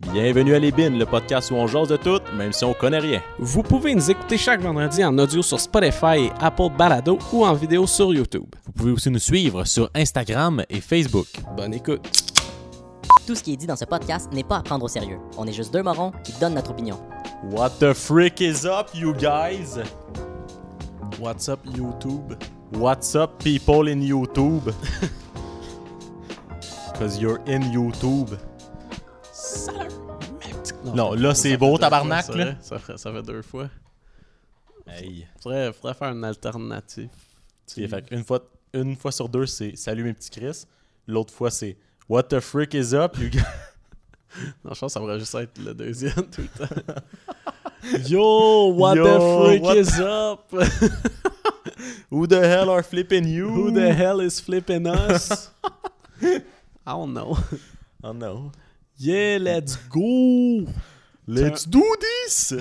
Bienvenue à Les Bines, le podcast où on jase de tout, même si on connaît rien. Vous pouvez nous écouter chaque vendredi en audio sur Spotify et Apple Balado ou en vidéo sur YouTube. Vous pouvez aussi nous suivre sur Instagram et Facebook. Bonne écoute. Tout ce qui est dit dans ce podcast n'est pas à prendre au sérieux. On est juste deux morons qui donnent notre opinion. What the frick is up, you guys? What's up YouTube? What's up, people in YouTube? Cause you're in YouTube. Non, là, c'est beau, tabarnak, Ça, là. fait- ça, fait, ça fait deux fois. Hey. Faudrait, faudrait faire une alternative. Fait une, fois, une fois sur deux, c'est Salut mes petits Chris. L'autre fois, c'est What the frick is up, you guys? Non, je pense que ça devrait juste être le deuxième tout le temps. Yo, what Yo, the freak what is up? Who the hell are flipping you? Who the hell is flipping us? I don't know. Oh no. Yeah, let's go! Let's do this!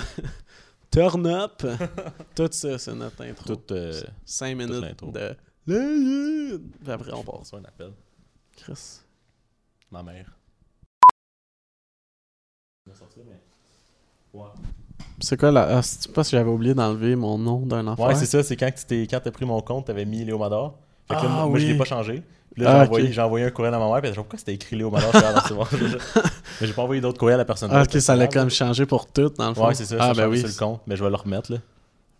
Turn up! Tout ça, c'est notre intro. Tout, euh, 5 minutes l'intro. de. Puis après, on c'est un appel. Chris. Ma mère. Ouais, C'est quoi la. Ah, c'est pas si j'avais oublié d'enlever mon nom d'un enfant. ouais c'est ça, c'est quand tu t'es quand t'as pris mon compte, t'avais mis Léo Mador. Fait que là, Ah, moi, moi, je l'ai oui. pas changé. Puis là, Ah, j'ai, envoyé, j'ai envoyé un courriel à ma mère, puis dit pourquoi c'était écrit Léo bon. Mais j'ai pas envoyé d'autres courriels à personne. Ah, ok, ça allait grave, comme là. changer pour tout, dans le fond. Ouais, c'est ça, Ah, ça ben oui. sur le compte, mais je vais le remettre là.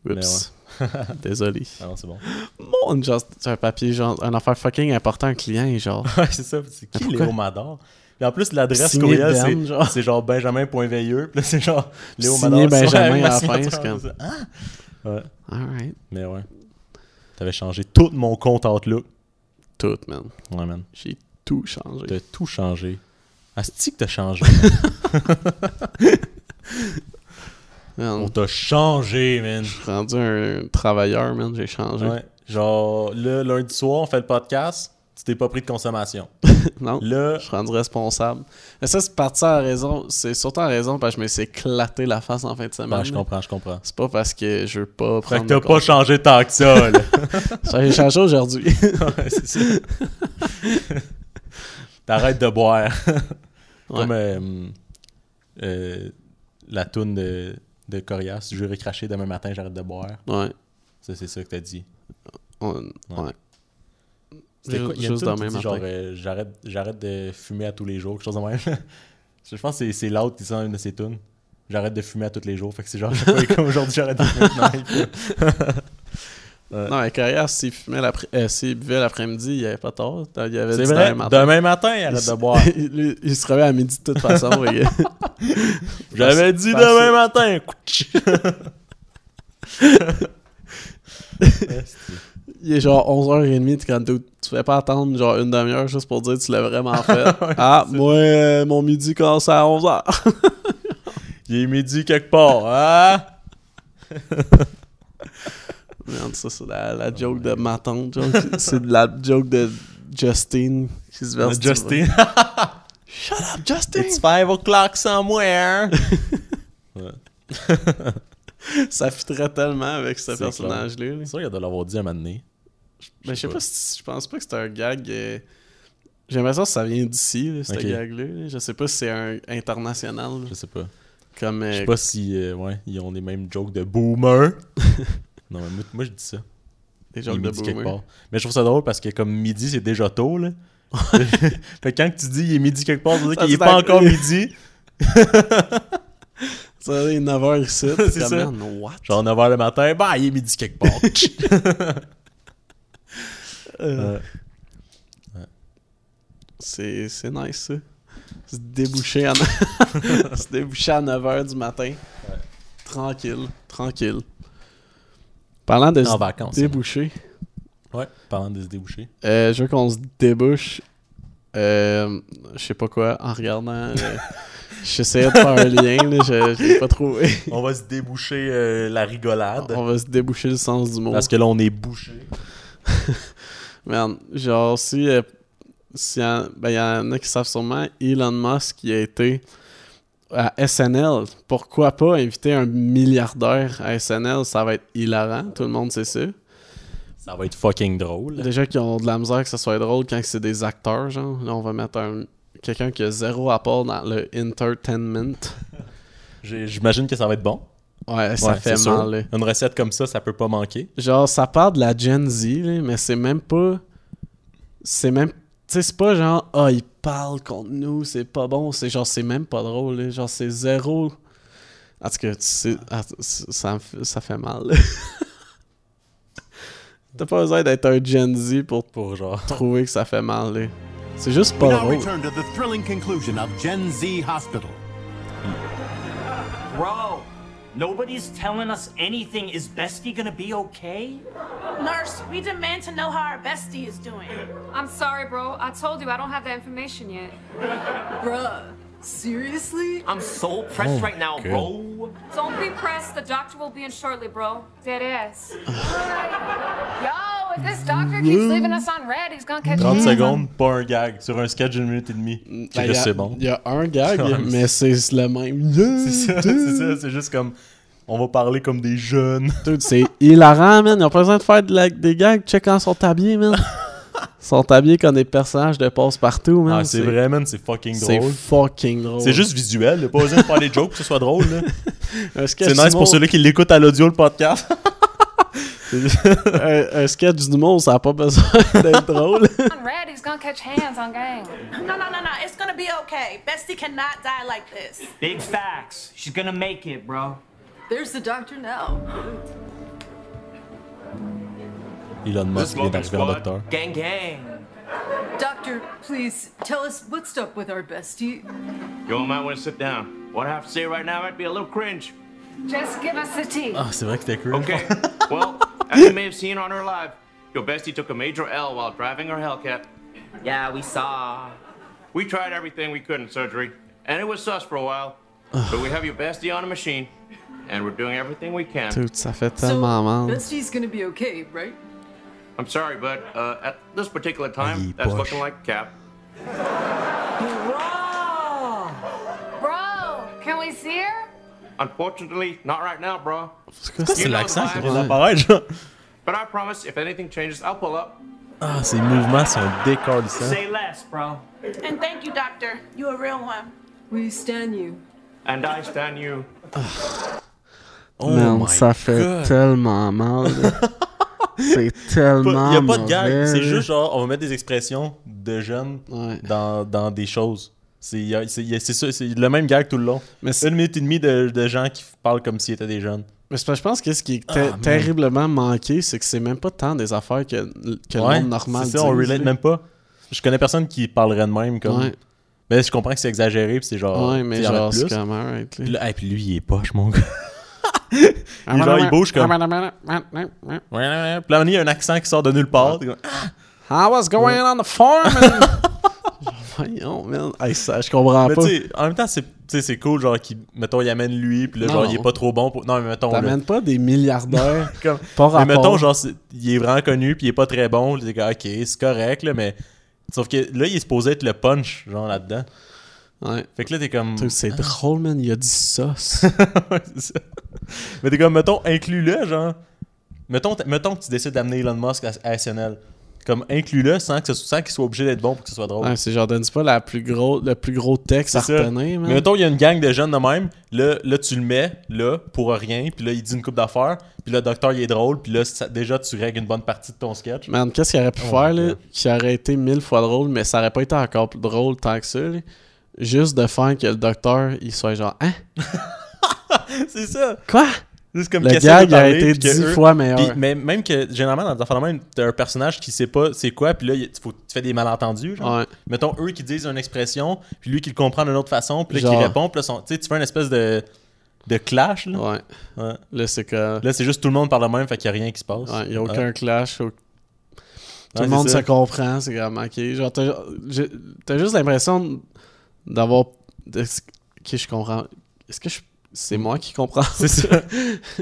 Oups. Désolé. Ah non, c'est bon. Mon, genre, c'est un papier, genre, un affaire fucking important, un client, genre. Ouais, c'est ça, c'est qui? Léo Mador? Et en plus, l'adresse courriel, Ben, c'est, genre. c'est genre benjamin.veilleux. Puis là, c'est genre Léo Signé Mador. Benjamin à la fin, c'est comme-. Ah! Ouais, Alright. mais ouais. T'avais changé tout mon compte Outlook. Tout, man. Ouais, man. J'ai tout changé. T'as tout changé. Asti que t'as changé. Man, On t'a changé, man. je suis rendu un travailleur, man, j'ai changé. Ouais. Genre, là, lundi soir, on fait le podcast. Tu t'es pas pris de consommation. Non, Là, je suis rendu responsable. Mais ça, c'est parti à raison. C'est surtout à raison parce que je me suis éclaté la face en fin de semaine. ben, je comprends, je comprends. C'est pas parce que je veux pas Fait prendre. que t'as pas changé tant que ça, là. J'ai changé aujourd'hui. Ouais, c'est ça. T'arrêtes de boire. Ouais. Comme euh, euh, la toune de, de Corias, je vais cracher demain matin, j'arrête de boire. ouais. Ça, c'est ça que t'as dit. On- Ouais. ouais. C'était quoi? Il y a Juste matin. genre euh, j'arrête, j'arrête de fumer à tous les jours, quelque chose de même. je pense que c'est, c'est l'autre qui sent une de ses tunes. J'arrête de fumer à tous les jours. Fait que c'est genre, comme aujourd'hui, j'arrête de fumer. Ouais. Non, mais Carrière, s'il fumait l'après- euh, s'il buvait l'après-midi, il avait pas tort. Il avait c'est dit vrai, demain matin. demain matin, il arrête de boire. il, il se réveille à midi de toute façon. J'avais dit demain matin. Il est genre 11h30, t'es quand tu tu fais pas attendre genre une demi-heure juste pour dire que tu l'as vraiment fait. ah, moi, euh, mon midi commence à 11h. Il est midi quelque part, hein? Merde, ça, c'est la, la joke de ma tante. C'est de la joke de Justine qui se verse. du- Justin. Shut up, Justin! It's five o'clock somewhere. Ça fitterait tellement avec ce personnage-là. là. C'est sûr qu'il doit l'avoir dit un moment donné. Mais je sais pas si je pense pas que c'est un gag. euh, J'ai l'impression que ça vient d'ici, ce gag-là. là. Je sais pas si c'est un international. là. Je sais pas. Comme. Je euh, sais pas si euh, ouais, ils ont les mêmes jokes de boomer. non, mais moi, moi, je dis ça. des jokes de midi quelque boomer. part. Mais je trouve ça drôle parce que comme midi, c'est déjà tôt, là. fait que quand tu dis il est midi quelque part, ça veut dire qu'il est pas encore midi. Ça, il est 9h ici. C'est C'est ça. ça. what? Genre 9h le matin, bah, il est midi quelque part. Euh, Ouais. C'est c'est nice, ça. Se déboucher, en... se déboucher à 9h du matin. Tranquille, tranquille. Parlant de En se vacances. déboucher, Ouais, parlant de se déboucher. euh, je veux qu'on se débouche. Euh, je sais pas quoi, en regardant. euh, J'essayais de faire un lien, là, je l'ai pas trouvé. On va se déboucher euh, la rigolade. On va se déboucher le sens du mot. Parce que là, on est bouché. Man, genre, si. euh, si en- ben, y en a qui savent sûrement, Elon Musk qui a été à SNL. Pourquoi pas inviter un milliardaire à SNL Ça va être hilarant, tout le monde sait ça. Ça va être fucking drôle. Déjà qu'ils ont de la misère que ça soit drôle quand c'est des acteurs, genre. Là, on va mettre un- quelqu'un qui a zéro apport dans le entertainment. J'imagine que ça va être bon. Ouais, ça Ouais, fait mal. là. Une recette comme ça, ça peut pas manquer. Genre, ça part de la Gen Z, là, mais c'est même pas. C'est même. Tu sais, c'est pas genre, ah, il parle contre nous, c'est pas bon. C'est genre, c'est même pas drôle. là. Genre, c'est zéro. En tout cas, tu sais, ah, ça, ça fait mal. là. T'as pas besoin d'être un Gen Z pour Pour genre. trouver que ça fait mal. là. C'est juste We pas now drôle. return to the thrilling conclusion of Gen Z Hospital. Bro, nobody's telling us anything. Is Bestie gonna be okay? Nurse, we demand to know how our bestie is doing. I'm sorry, bro. I told you I don't have that information yet. Bruh, seriously? I'm so pressed Oh, right now, good. bro. Don't be pressed. The doctor will be in shortly, bro. Dead ass. Yo, if this doctor keeps leaving us on red, he's gonna catch 30 hands secondes, pas un gag. Sur un sketch d'une minute et demie. Ben, y a- c'est bon. Il y a un gag, mais c'est le même. C'est ça, c'est ça. C'est juste comme. On va parler comme des jeunes. Dude, c'est hilarant, man. Ils ont pas besoin de faire de la- des gags. Check quand ils sont habillés, man. Sont habillés comme des personnages de passe-partout, man. Ah, c'est vrai, man. C'est fucking C'est drôle. fucking drôle. C'est juste visuel. Y'a pas besoin de faire des jokes pour que ce soit drôle. là. un sketch C'est nice pour ceux-là qui l'écoutent à l'audio, le podcast. un, un sketch d'humour, ça a pas besoin d'être drôle. on red, he's gonna catch hands on gang. No, no, no, no. It's gonna be okay. Bestie cannot die like this. Big facts. She's gonna make it, bro. There's the doctor now. Elon Musk vient d'arriver en docteur. Gang, gang. Doctor, please tell us what's up with our bestie. You all might want to sit down. What I have to say right now might be a little cringe. Just give us the tea. Ah, c'est vrai que c'était cringe. Okay, well, as you may have seen on her live, your bestie took a major L while driving her Hellcat. Yeah, we saw. We tried everything we could in surgery, and it was sus for a while. but we have your bestie on a machine, and we're doing everything we can. Dude, ça fait So, mal. bestie's gonna be okay, right? I'm sorry, but uh, at this particular Aïe, time, that's poche. looking like cap. Bro! Bro, can we see her? Unfortunately, not right now, bro. C'est quoi, c'est You l'accent qui vibes. vient? But I promise, if anything changes, I'll pull up. Ah, ces mouvements sont décalissants. Say less, bro. And thank you, doctor. You a real one. We stand you. And I stand you. Oh Man, my ça fait God. tellement mal. c'est Il tellement n'y a pas de gag. C'est juste genre, on va mettre des expressions de jeunes Ouais. dans, dans des choses. C'est le même gag tout le long. Mais Une minute et demie de, de gens qui parlent comme s'ils étaient des jeunes. mais je pense que ce qui est Ah, terriblement manqué, c'est que c'est même pas tant des affaires que, que le monde normal c'est ça, on relate même pas. Je connais personne qui parlerait de même comme. Ouais. Ben, je comprends que c'est exagéré, puis c'est genre. Ouais, mais genre, c'est plus. comme alright, Puis là. là, hey, puis lui, il est poche, mon gars. Il, genre, il bouge comme. Ouais, ouais, ouais. Puis là, il y a un accent qui sort de nulle part. Comme, Ah! I was going on the farm? And... Voyons, man. Hey, ça, je comprends Mais pas. en même temps, c'est tu sais, c'est cool, genre, qu'il, mettons, il amène lui, puis là, genre, il est pas trop bon pour. Non, mais mettons. là, T'amènes pas des milliardaires comme- par Mais mettons, genre, il est vraiment connu, puis il est pas très bon. Comme, ok, c'est correct, là, mais. Sauf que là, il est supposé être le punch, genre, là-dedans. Ouais. Fait que là, t'es comme. C'est drôle, man. Il y a sauce. Ouais, c'est ça. Mais t'es comme, mettons, inclus-le, genre. Mettons, mettons que tu décides d'amener Elon Musk à, à SNL. Comme, inclus-le sans que ce- sans qu'il soit obligé d'être bon pour que ce soit drôle. Ouais, c'est genre, donne pas la plus gros, le plus gros texte à retenir, man. Mais mettons, il y a une gang de jeunes de même. Là, là tu le mets, là, pour rien. Puis là, il dit une coupe d'affaires. Puis là, le docteur, il est drôle. Puis là, ça- déjà, tu règles une bonne partie de ton sketch. Man, qu'est-ce qu'il aurait pu Oh faire, là, qui aurait été mille fois drôle, mais ça aurait pas été encore plus drôle tant que ça, là. Juste de faire que le docteur, il soit genre, hein? c'est ça. Quoi? Juste comme Le gag a été dix eux- fois meilleur. Mais même que, généralement, dans de même, t'as un personnage qui sait pas c'est quoi, puis là, il- faut- tu fais des malentendus, genre. Ouais. Mettons, eux qui disent une expression, puis lui qui le comprend d'une autre façon, puis là, qui répond, puis là, son- tu sais, tu fais une espèce de, de clash, là. Ouais. Ouais. Là, c'est que. Là, c'est juste tout le monde parle de même, fait qu'il y a rien qui se passe. Ouais, il y a aucun clash. Tout Ouais, le monde c'est se ça. comprend, c'est vraiment ok. Genre, t'as juste l'impression d'avoir. Ok, je comprends. Est-ce que je- c'est moi qui comprends? C'est ça.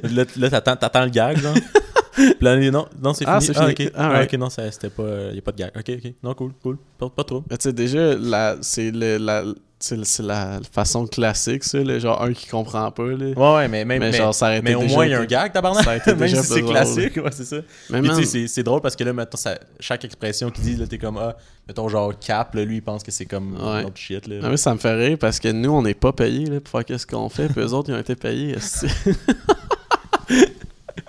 là, là, t'attends, t'attends le gag, genre? Puis là, non, non c'est Ah, fini. c'est Ah, fini. ok. Ah, ouais. ok, non, c'était pas. Il a pas de gag. Ok, ok. Non, cool, cool. Pas, pas trop. Tu sais, déjà, c'est le, la, c'est la façon classique, ça, là, genre un qui comprend pas. Là. Ouais, ouais, mais même. Mais Mais, genre, ça mais au moins, il y a un gag, tabarnak. Même si c'est classique, ouais, c'est ça. Mais tu sais, c'est- drôle parce que là, ça- chaque expression qu'il dit, là, t'es comme, ah, mettons, genre, cap, là, lui, il pense que c'est comme Ouais. un autre shit, là. Ah oui, ça me fait rire parce que nous, on n'est pas payés là, pour faire qu'est-ce qu'on fait, puis eux autres, ils ont été payés.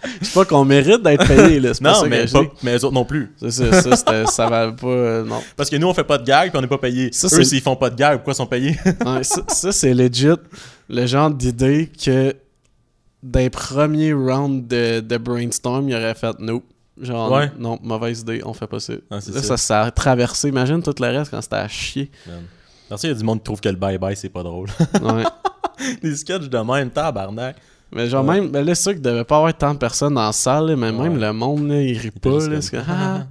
sais pas qu'on mérite d'être payés, là. C'est pas non, ça mais, pas, mais eux autres non plus. C'est ça, ça, c'était- ça va pas. euh, non. Parce que nous, on fait pas de gag puis on n'est pas payé. Ça, Eux, c'est- s'ils font pas de gag, pourquoi ils sont payés? Ouais, ça, ça, c'est legit le genre d'idée que des premiers rounds de, de brainstorm, il aurait fait nope. Genre, Ouais. non, mauvaise idée, on fait pas ça. Ah, c'est là, ça. ça, ça a traversé. Imagine tout le reste quand c'était à chier. Parce qu'il y a du monde qui trouve que le bye-bye, c'est pas drôle. Ouais. Des sketchs de même, tabarnak. Mais genre, Ouais. même, ben là, c'est sûr qu'il devait pas avoir tant de personnes dans la salle, là, mais même le monde, là, il rit pas. Là, comme, comme, ah,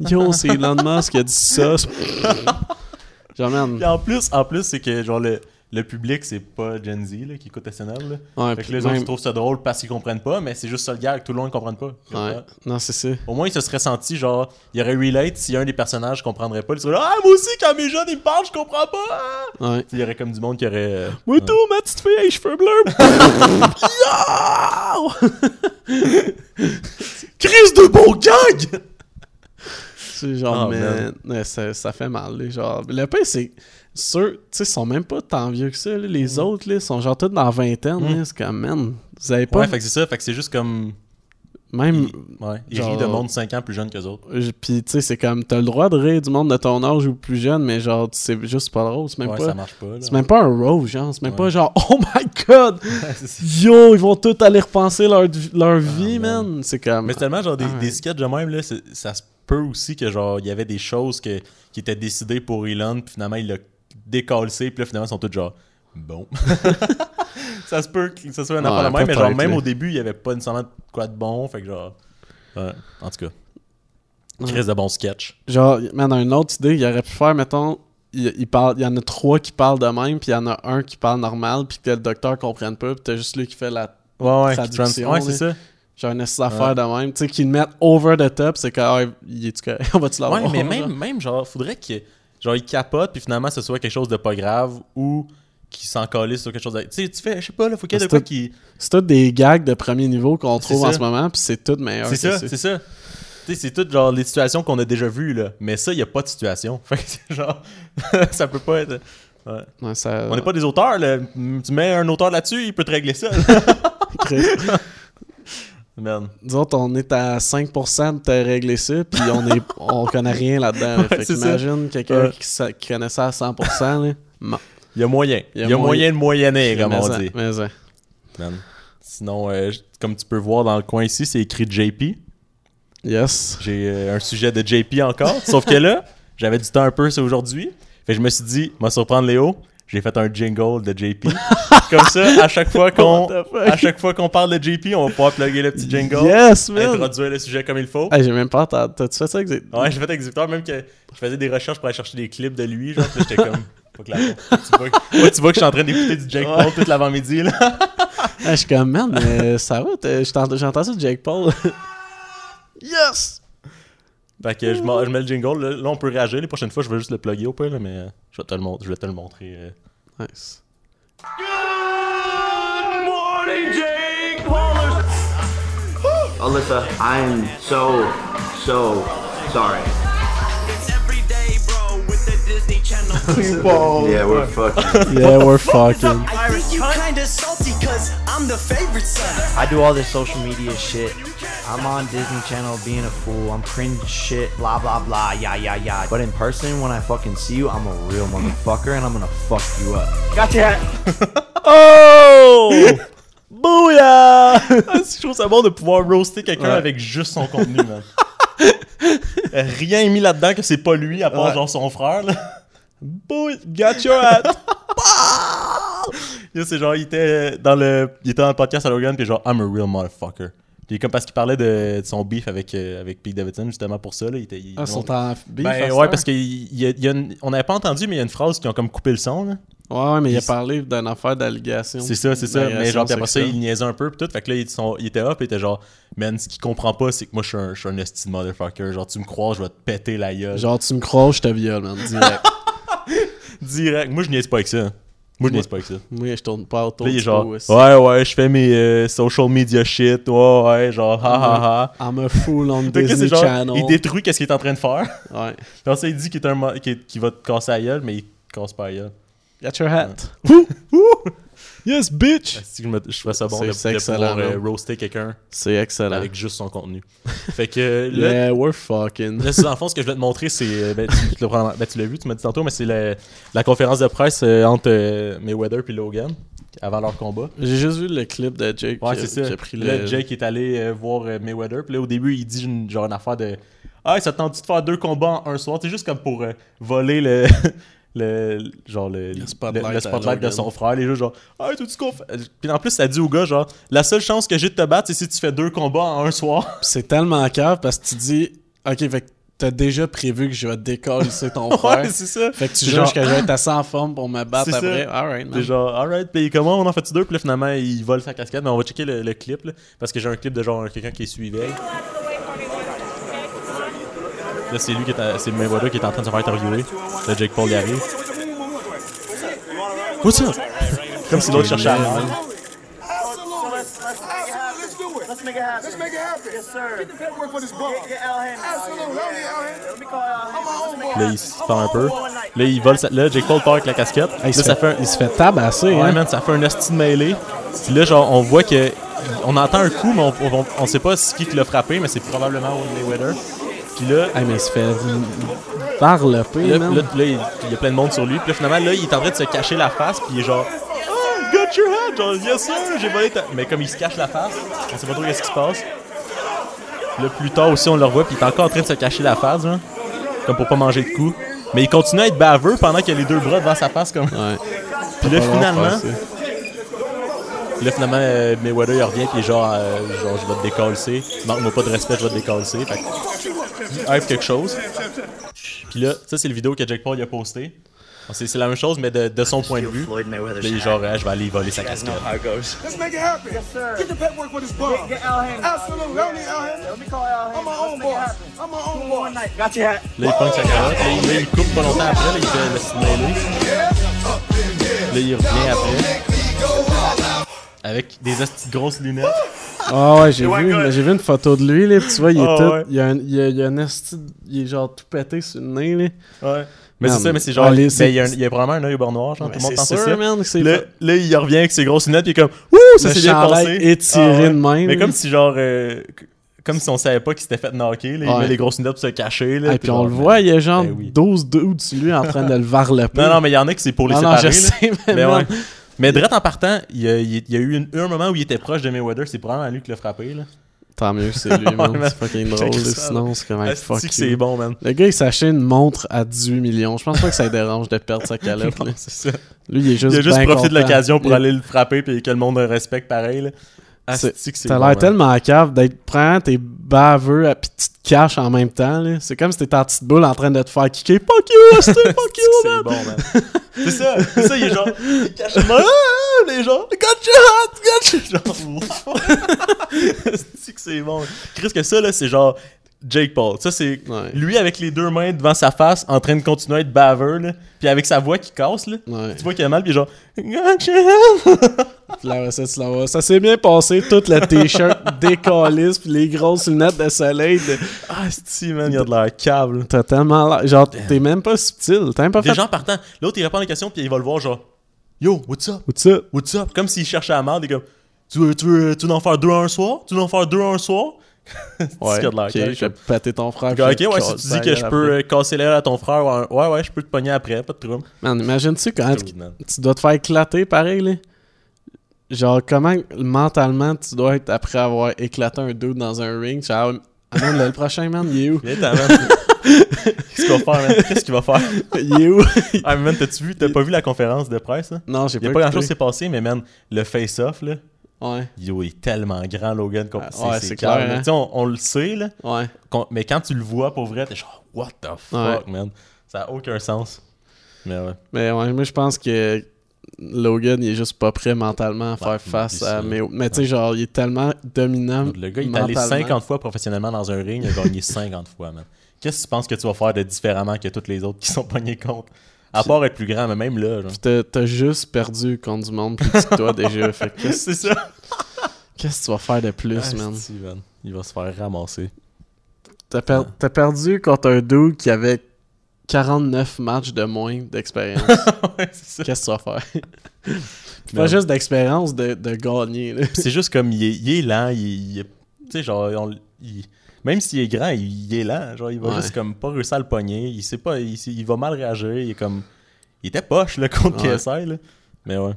yo, c'est Elon Musk qui a dit ça. genre, man. Puis en plus, en plus c'est que genre le, le public, c'est pas Gen Z là, qui écoute SNL. Là. Ouais, fait que les autres, même- ils trouvent ça drôle parce qu'ils comprennent pas, mais c'est juste ça le gag, tout le monde ne comprenne pas. Ouais. Non, c'est ça. Au moins, il se serait senti genre, il y aurait relate si un des personnages comprendrait pas. Il serait là, ah, moi aussi, quand mes jeunes ils me parlent, je comprends pas. Ouais. Il y aurait comme du monde qui aurait. euh, Moi, tout, ma petite fille, les cheveux bleus. Crise de bon gag! C'est genre, Oh, mais ça, ça fait mal. genre. Le pire, c'est. Ceux, tu sais, sont même pas tant vieux que ça. là. Les autres, là, sont genre tous dans la vingtaine. C'est comme, man, vous avez pas. Ouais, fait que c'est ça, fait que c'est juste comme. même. Ouais, il Genre- rit de monde 5 ans plus jeune qu'eux autres. j- Puis, tu sais, c'est comme, t'as le droit de rire du monde de ton âge ou plus jeune, mais genre, c'est juste pas drôle. C'est même Ouais, pas. ça marche pas. C'est même pas un rose, genre. C'est même Ouais. pas genre, oh my god! Yo, ils vont tous aller repenser leur, leur vie, man. man. C'est comme. Mais c'est tellement genre des, Ah des sketchs de même, là, ça se peut aussi que genre il y avait des choses que, qui étaient décidées pour Elon, puis finalement il l'a décalcé, puis là finalement ils sont tous genre bon. ça se peut que ça soit un Ouais, affaire de même, mais genre même au début il y avait pas nécessairement de quoi de bon, fait que genre. Ouais, en tout cas. Chris de bon sketch. Genre, man, une autre idée, il aurait pu faire, mettons, il, il parle, il y en a trois qui parlent de même, puis il y en a un qui parle normal, puis que le docteur comprenne pas, puis t'as juste lui qui fait la Ouais, ouais, traduction. ouais, c'est ça. Genre une affaire de même. Tu sais, qu'ils le mettent over the top, c'est que, ah, il est? On va-tu l'avoir? Ouais, mais même, même genre, faudrait que genre il capote, puis finalement ce soit quelque chose de pas grave ou qu'il s'en calisse sur quelque chose de. Tu sais, tu fais, je sais pas, là, faut qu'il y ait de quoi qui. C'est tout des gags de premier niveau qu'on trouve en ce moment, puis c'est tout meilleur. C'est ça, c'est ça. Tu sais, c'est tout genre les situations qu'on a déjà vues, là. Mais ça, il y a pas de situation. Fait que c'est genre, ça peut pas être. Ouais. Ouais, ça- On n'est pas des auteurs, là. Tu mets un auteur là-dessus, il peut te régler ça. Man. Nous autres, on est à 5% de te régler ça, puis on est, on connaît rien là-dedans. là. Ouais, fait c'est qu'imagine quelqu'un Ouais. qui, connaît ça à 100%. Là. Non. Il y a moyen. Il y a, moyen de moyenner, comme on ça, dit. Man. Sinon, euh, comme tu peux voir dans le coin ici, c'est écrit JP. Yes. J'ai euh, un sujet de JP encore. Sauf que là, j'avais du temps un peu, c'est aujourd'hui. Fait que je me suis dit, m'a surprendre Léo. J'ai fait un jingle de JP. Comme ça, à chaque fois qu'on à chaque fois qu'on parle de JP, on va pouvoir plugger le petit jingle. Yes, man. Introduire le sujet comme il faut. Hey, j'ai même pas entendu. T'as-tu fait ça? Exact? Ouais, j'ai fait avec Victor, même que je faisais des recherches pour aller chercher des clips de lui. Genre, j'étais comme. Faut que la- tu, vois, ouais, tu vois que je suis en train d'écouter du Jake Paul toute l'avant-midi. là. Je suis comme, man, mais ça va? J'entends ça de Jake Paul. yes! Fait que je, je mets le jingle. Là, Là, on peut réagir. Les prochaines fois, je vais juste le plugger au pire, là, mais euh, je vais te le, mon- je vais te le montrer. euh. Nice. Good morning, Jake Paulers. Alyssa, I'm so, so sorry. Yeah, we're fucking. Yeah, we're fucking. I think you kinda salty cause I'm the favorite son. I do all this social media shit. I'm on Disney Channel being a fool. I'm cringe shit, blah blah blah, yeah yeah yeah. But in person, when I fucking see you, I'm a real motherfucker and I'm gonna fuck you up. Got your hat. Oh! Bouya! je trouve ça bon de pouvoir roaster quelqu'un Ouais. avec juste son contenu, man. Rien est mis là-dedans que c'est pas lui, à part Ouais. genre son frère, là. Bouya! Got your hat! Yo, c'est genre, il était dans le, il était dans le podcast à Logan, puis genre, I'm a real motherfucker. Puis comme parce qu'il parlait de, de son beef avec, euh, avec Pete Davidson, justement pour ça, là, il était... il- Ah, ils sont en beef, Ben ouais, parce qu'il y a, il y a une- on n'avait pas entendu, mais il y a une phrase qui ont comme coupé le son, là. Ouais, ouais, mais il a parlé d'une affaire d'allégation. C'est ça, c'est ça. Mais genre, après ça, il niaisait un peu, puis tout. Fait que là, ils sont- il était up, il était genre, man, ce qu'il comprend pas, c'est que moi, je suis un, je suis un esti de motherfucker. Genre, tu me crois, je vais te péter la gueule. Genre, tu me crois, je te viole, man, direct. Direct. Moi, je niaise pas avec ça. Moi, je niaise pas avec ça. Moi, je tourne pas autour Là, il est genre, ouais, ouais, je fais mes euh, social media shit, ouais, ouais, genre, ha, ha, ha. I'm a fool on Disney genre, Channel. il détruit qu'est-ce qu'il est en train de faire. Ouais. Puis ça, il dit qu'il qu'il qu'il va te casser la gueule, mais il casse pas la gueule. Got your hat. Ouh, ouh. Yes, bitch! Si je, me, je ferais ça bon C'est- de, c'est de excellent, pouvoir euh, roaster quelqu'un C'est excellent. avec juste son contenu. fait que là, Yeah, we're fucking. Là, c'est dans le fond, ce que je vais te montrer, c'est. euh, Ben, tu, tu l'as probablement- ben, tu l'as vu, tu m'as dit tantôt, mais c'est la, la conférence de presse euh, entre euh, Mayweather et Logan avant leur combat. J'ai juste vu le clip de Jake Ouais, qui, a- c'est ça. qui a pris Là, le. Jake est allé euh, voir euh, Mayweather. Puis là, au début, il dit une, genre une affaire de. Ah, ça te tente de faire deux combats en un soir. C'est juste comme pour euh, voler le. Le, genre le, le spotlight le à spotlight de son frère les gens genre ah tout ce qu'on fait puis en plus ça dit au gars genre la seule chance que j'ai de te battre c'est si tu fais deux combats en un soir C'est tellement cave parce que tu dis, ok, fait que t'as déjà prévu que je vais décoller ton frère. ouais c'est ça Fait que tu juges que je vais être assez en forme pour me battre après. Alright, man. Genre, alright, puis comment on en fait deux? Puis là, finalement, il vole sa casquette. Mais on va checker le, le clip, là, parce que j'ai un clip de genre quelqu'un qui suivait. Là, c'est lui qui est, à- c'est Mayweather qui est en train de se faire interviewer. Là, Jake Paul y arrive. What's up? Comme si l'autre cherchait à mort. Let's make it happen. Let's make it happen. Yes, sir. Get the paperwork for this ball. Get, get Al Hammond. Absolutely. Let me call Al Hammond. Là, il se parle un peu. Là, il vole sa... Là, Jake Paul part avec la casquette. Hey, il, là, se fait, un... il se fait tabasser. Ouais, hein. man, ça fait un esti de mêlée. Puis là, genre, on voit que. On entend un coup, mais on, on, on sait pas ce qui qui l'a frappé, mais c'est probablement Mayweather. Puis là, Hey, mais il se fait varloper, Là, là, là, il y a plein de monde sur lui. Puis là, finalement, là, il est en train de se cacher la face. Puis il est genre, oh, got your head. Genre, yes sir, j'ai volé ta. Mais comme il se cache la face, on sait pas trop qu'est-ce qui se passe. Là, plus tard aussi, on le revoit. Puis il est encore en train de se cacher la face, hein, comme pour pas manger de coups. Mais il continue à être baveux pendant qu'il a les deux bras devant sa face. comme Ouais. Puis là, finalement, là, finalement, euh, Mayweather, il revient. Puis genre, euh, genre, je vais te décalcer. Manque-moi pas de respect, je vais te décalcer. Fait il hype quelque chose. Puis là, ça, c'est le vidéo que Jake Paul a posté. C'est c'est la même chose, mais de, de son point de vue. Est genre, ah, je vais aller voler sa casquette. know how it goes. Let's make it happen. Yes, sir. Get the paperwork for this ball. Get, get Al Hammond. Absolutely. I don't need Al Hammond. Let me call Al I'm Hammond. my Let's own make it boss. happen. I'm my own Two boss. one night. Got your hat. Là, il pogne sa carotte. Là, il, coupe pas longtemps après. Là, il fait le. Là, il revient après. Avec des grosses lunettes. Ah ouais, j'ai vu, mais j'ai vu une photo de lui, là, tu vois, il est Ah tout. ouais. Il y a un, il y a, il y a un esti- il est genre tout pété sur le nez, là. Ouais. Mais Non, c'est ça, mais- mais c'est genre. Ah, les- ben, il, y a un- il y a probablement un œil au bord noir, genre, tout le monde c'est pense que c'est ça. Là, là, il revient avec ses grosses lunettes, puis il est comme Wouh, ça s'est bien passé. étiré Ah ouais. de même, Mais comme si, genre. euh, comme si on savait pas qu'il s'était fait knocker. Là, Il Ouais. met les grosses lunettes pour se cacher. Là, Et puis puis on le voit, il y a genre Ben oui. 12 dudes sur lui en train de le varloper. Non, non, mais il y en a qui c'est pour les Non, non, séparer. je là. sais, mais mais non. ouais. Mais Dredd en partant, il y a, il y a eu une- un moment où il était proche de Mayweather. C'est probablement lui qui l'a frappé. Là. Tant mieux, c'est lui, man. C'est fucking drôle. Sinon, c'est hey, Asti fuck c'est bon, man. Le gars, il s'est acheté une montre à 18 millions. Je pense pas que ça dérange de perdre sa calotte. C'est ça. Lui, il est juste il a juste profité de l'occasion pour Il- aller le frapper et que le monde le respecte pareil. T'as bon, l'air tellement cave d'être prêt, t'es baveux, à- pis tu te caches en même temps. là. C'est comme si t'étais en petite boule en train de te faire kicker. Fuck you, Asti, fuck you, man. c'est bon, man. C'est ça, c'est ça, il est genre, il cache ah, les gens, got your hat, got your genre, wow. Asti que c'est bon? Chris, que ça, là, c'est genre Jake Paul. Ça, c'est Ouais. lui avec les deux mains devant sa face, en train de continuer à être baveux, là. Puis avec sa voix qui casse, là. Ouais. Tu vois qu'il a mal, puis genre. Puis là, ça, tu l'envoies. Ça s'est bien passé, tout le t-shirt décalisse, pis les grosses lunettes de soleil. de- Ah, si, man, il a de l'air câble. T'as tellement l'air. Genre, t'es même pas subtil. T'as même pas Les fait. gens partant, l'autre il répond à la question, puis il va le voir, genre, Yo, what's up? What's up? What's up? Comme s'il cherchait à merde, il est comme, tu veux, tu veux, tu veux en faire deux un soir? Tu veux en faire deux un soir? Ouais, ok, je vais péter ton frère. Ok, ouais, si tu dis que je peux après. euh, casser l'air à ton frère, ouais, ouais, ouais, je peux te pogner après, pas de trouble. Man, imagine-tu quand man. tu dois te faire éclater pareil, là? Genre, comment mentalement tu dois être après avoir éclaté un dude dans un ring? Genre, ah man, le, le prochain man, il est où? Qu'est-ce qu'il va faire, man? Qu'est-ce qu'il va faire? il est où? Ah, mais man, t'as-tu vu, t'as pas vu la conférence de presse, là? non, j'ai Il y pas a pas grand chose écouté. qui s'est passé, mais man, le face-off, là, Ouais, yo, il est tellement grand, Logan, qu'on- Ah, ouais, c'est clair, hein. On, on le sait, là, ouais. mais quand tu le vois pour vrai, t'es genre, what the fuck, man? Ça a aucun sens. Mais ouais. Mais ouais, moi je pense que Logan, il est juste pas prêt mentalement à faire Ouais, face à. Mais, mais tu sais, genre, il est tellement dominant. Le gars, il est allé mentalement. 50 fois professionnellement dans un ring, il a gagné 50 fois, man. Qu'est-ce que tu penses que tu vas faire de différemment que tous les autres qui sont pognés contre? À part être plus grand, mais même là, genre. T'as- juste perdu contre du monde plus que toi déjà. Fait que C'est ça. qu'est-ce que tu vas faire de plus, Ah, man? Il va se faire ramasser. T'as per- t'as perdu contre un dude qui avait 49 matchs de moins d'expérience. ouais, c'est ça. Qu'est-ce que tu vas faire? Pas juste d'expérience, de, de gagner. c'est juste comme, il est, il est lent, il, il est- tu sais, genre, on- il- même s'il est grand, il, est lent, genre, il va Ouais. juste comme pas réussir à le pogner, il sait pas, il, va mal réagir, il est comme, il était poche, là, contre Ouais. KSI, là. Mais ouais.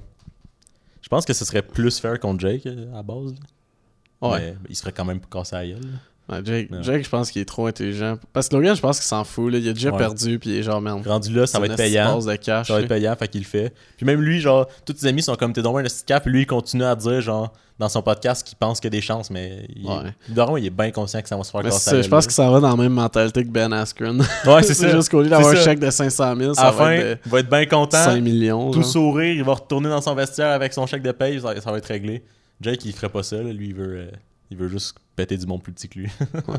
Je pense que ce serait plus fair contre Jake, euh, à la base, là. Ouais. Mais il serait quand même cassé à la gueule, là. Ouais, Jake, Ouais. Jake, je pense qu'il est trop intelligent. Parce que Logan, je pense qu'il s'en fout. Là. Il a déjà Ouais. perdu, puis il est genre, man. Rendu là, ça va être payant. passe de cash, ça va être payant, fait qu'il le fait. Puis même lui, genre, tous ses amis sont comme t'es donc un cap, puis lui, il continue à dire, genre, dans son podcast qu'il pense qu'il y a des chances, mais il, Ouais. Daron, il est bien conscient que ça va se faire la ça, je pense que ça va dans la même mentalité que Ben Askren. Ouais, c'est ça. juste qu'au lieu d'avoir un chèque de 500 000, À ça la va fin, être il va être bien content. 5 millions. Tout genre. sourire, il va retourner dans son vestiaire avec son chèque de paye, ça, ça va être réglé. Jake, il ferait pas ça, là. lui, il veut, euh, il veut juste péter du monde plus petit que lui. Ouais.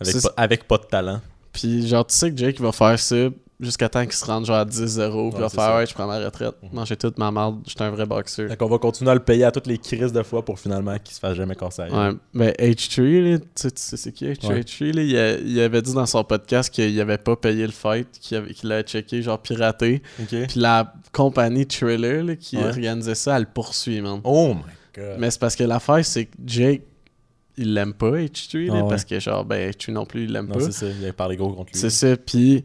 avec, pas, avec pas de talent. Puis genre, tu sais que Jake va faire ça jusqu'à temps qu'il se rende genre à 10-0, puis va faire ça. ouais, je prends ma retraite, manger toute ma marde, j'étais un vrai boxeur. Fait qu'on va continuer à le payer à toutes les crises de fois pour finalement qu'il se fasse jamais casser. Ouais, ben H3, là, tu sais- tu sais c'est qui H3? Ouais. H3, là, il, a- il avait dit dans son podcast qu'il avait pas payé le fight, qu'il avait- l'avait checké, genre piraté. Puis la compagnie Trailer là, qui Ouais. organisait ça, elle le poursuit, man. Oh my god. Mais c'est parce que l'affaire, c'est que Jake, il l'aime pas, H3, là, Ah ouais. parce que genre, ben H3 non plus, il l'aime Non, pas. c'est ça, il avait parlé gros contre lui. C'est ça, puis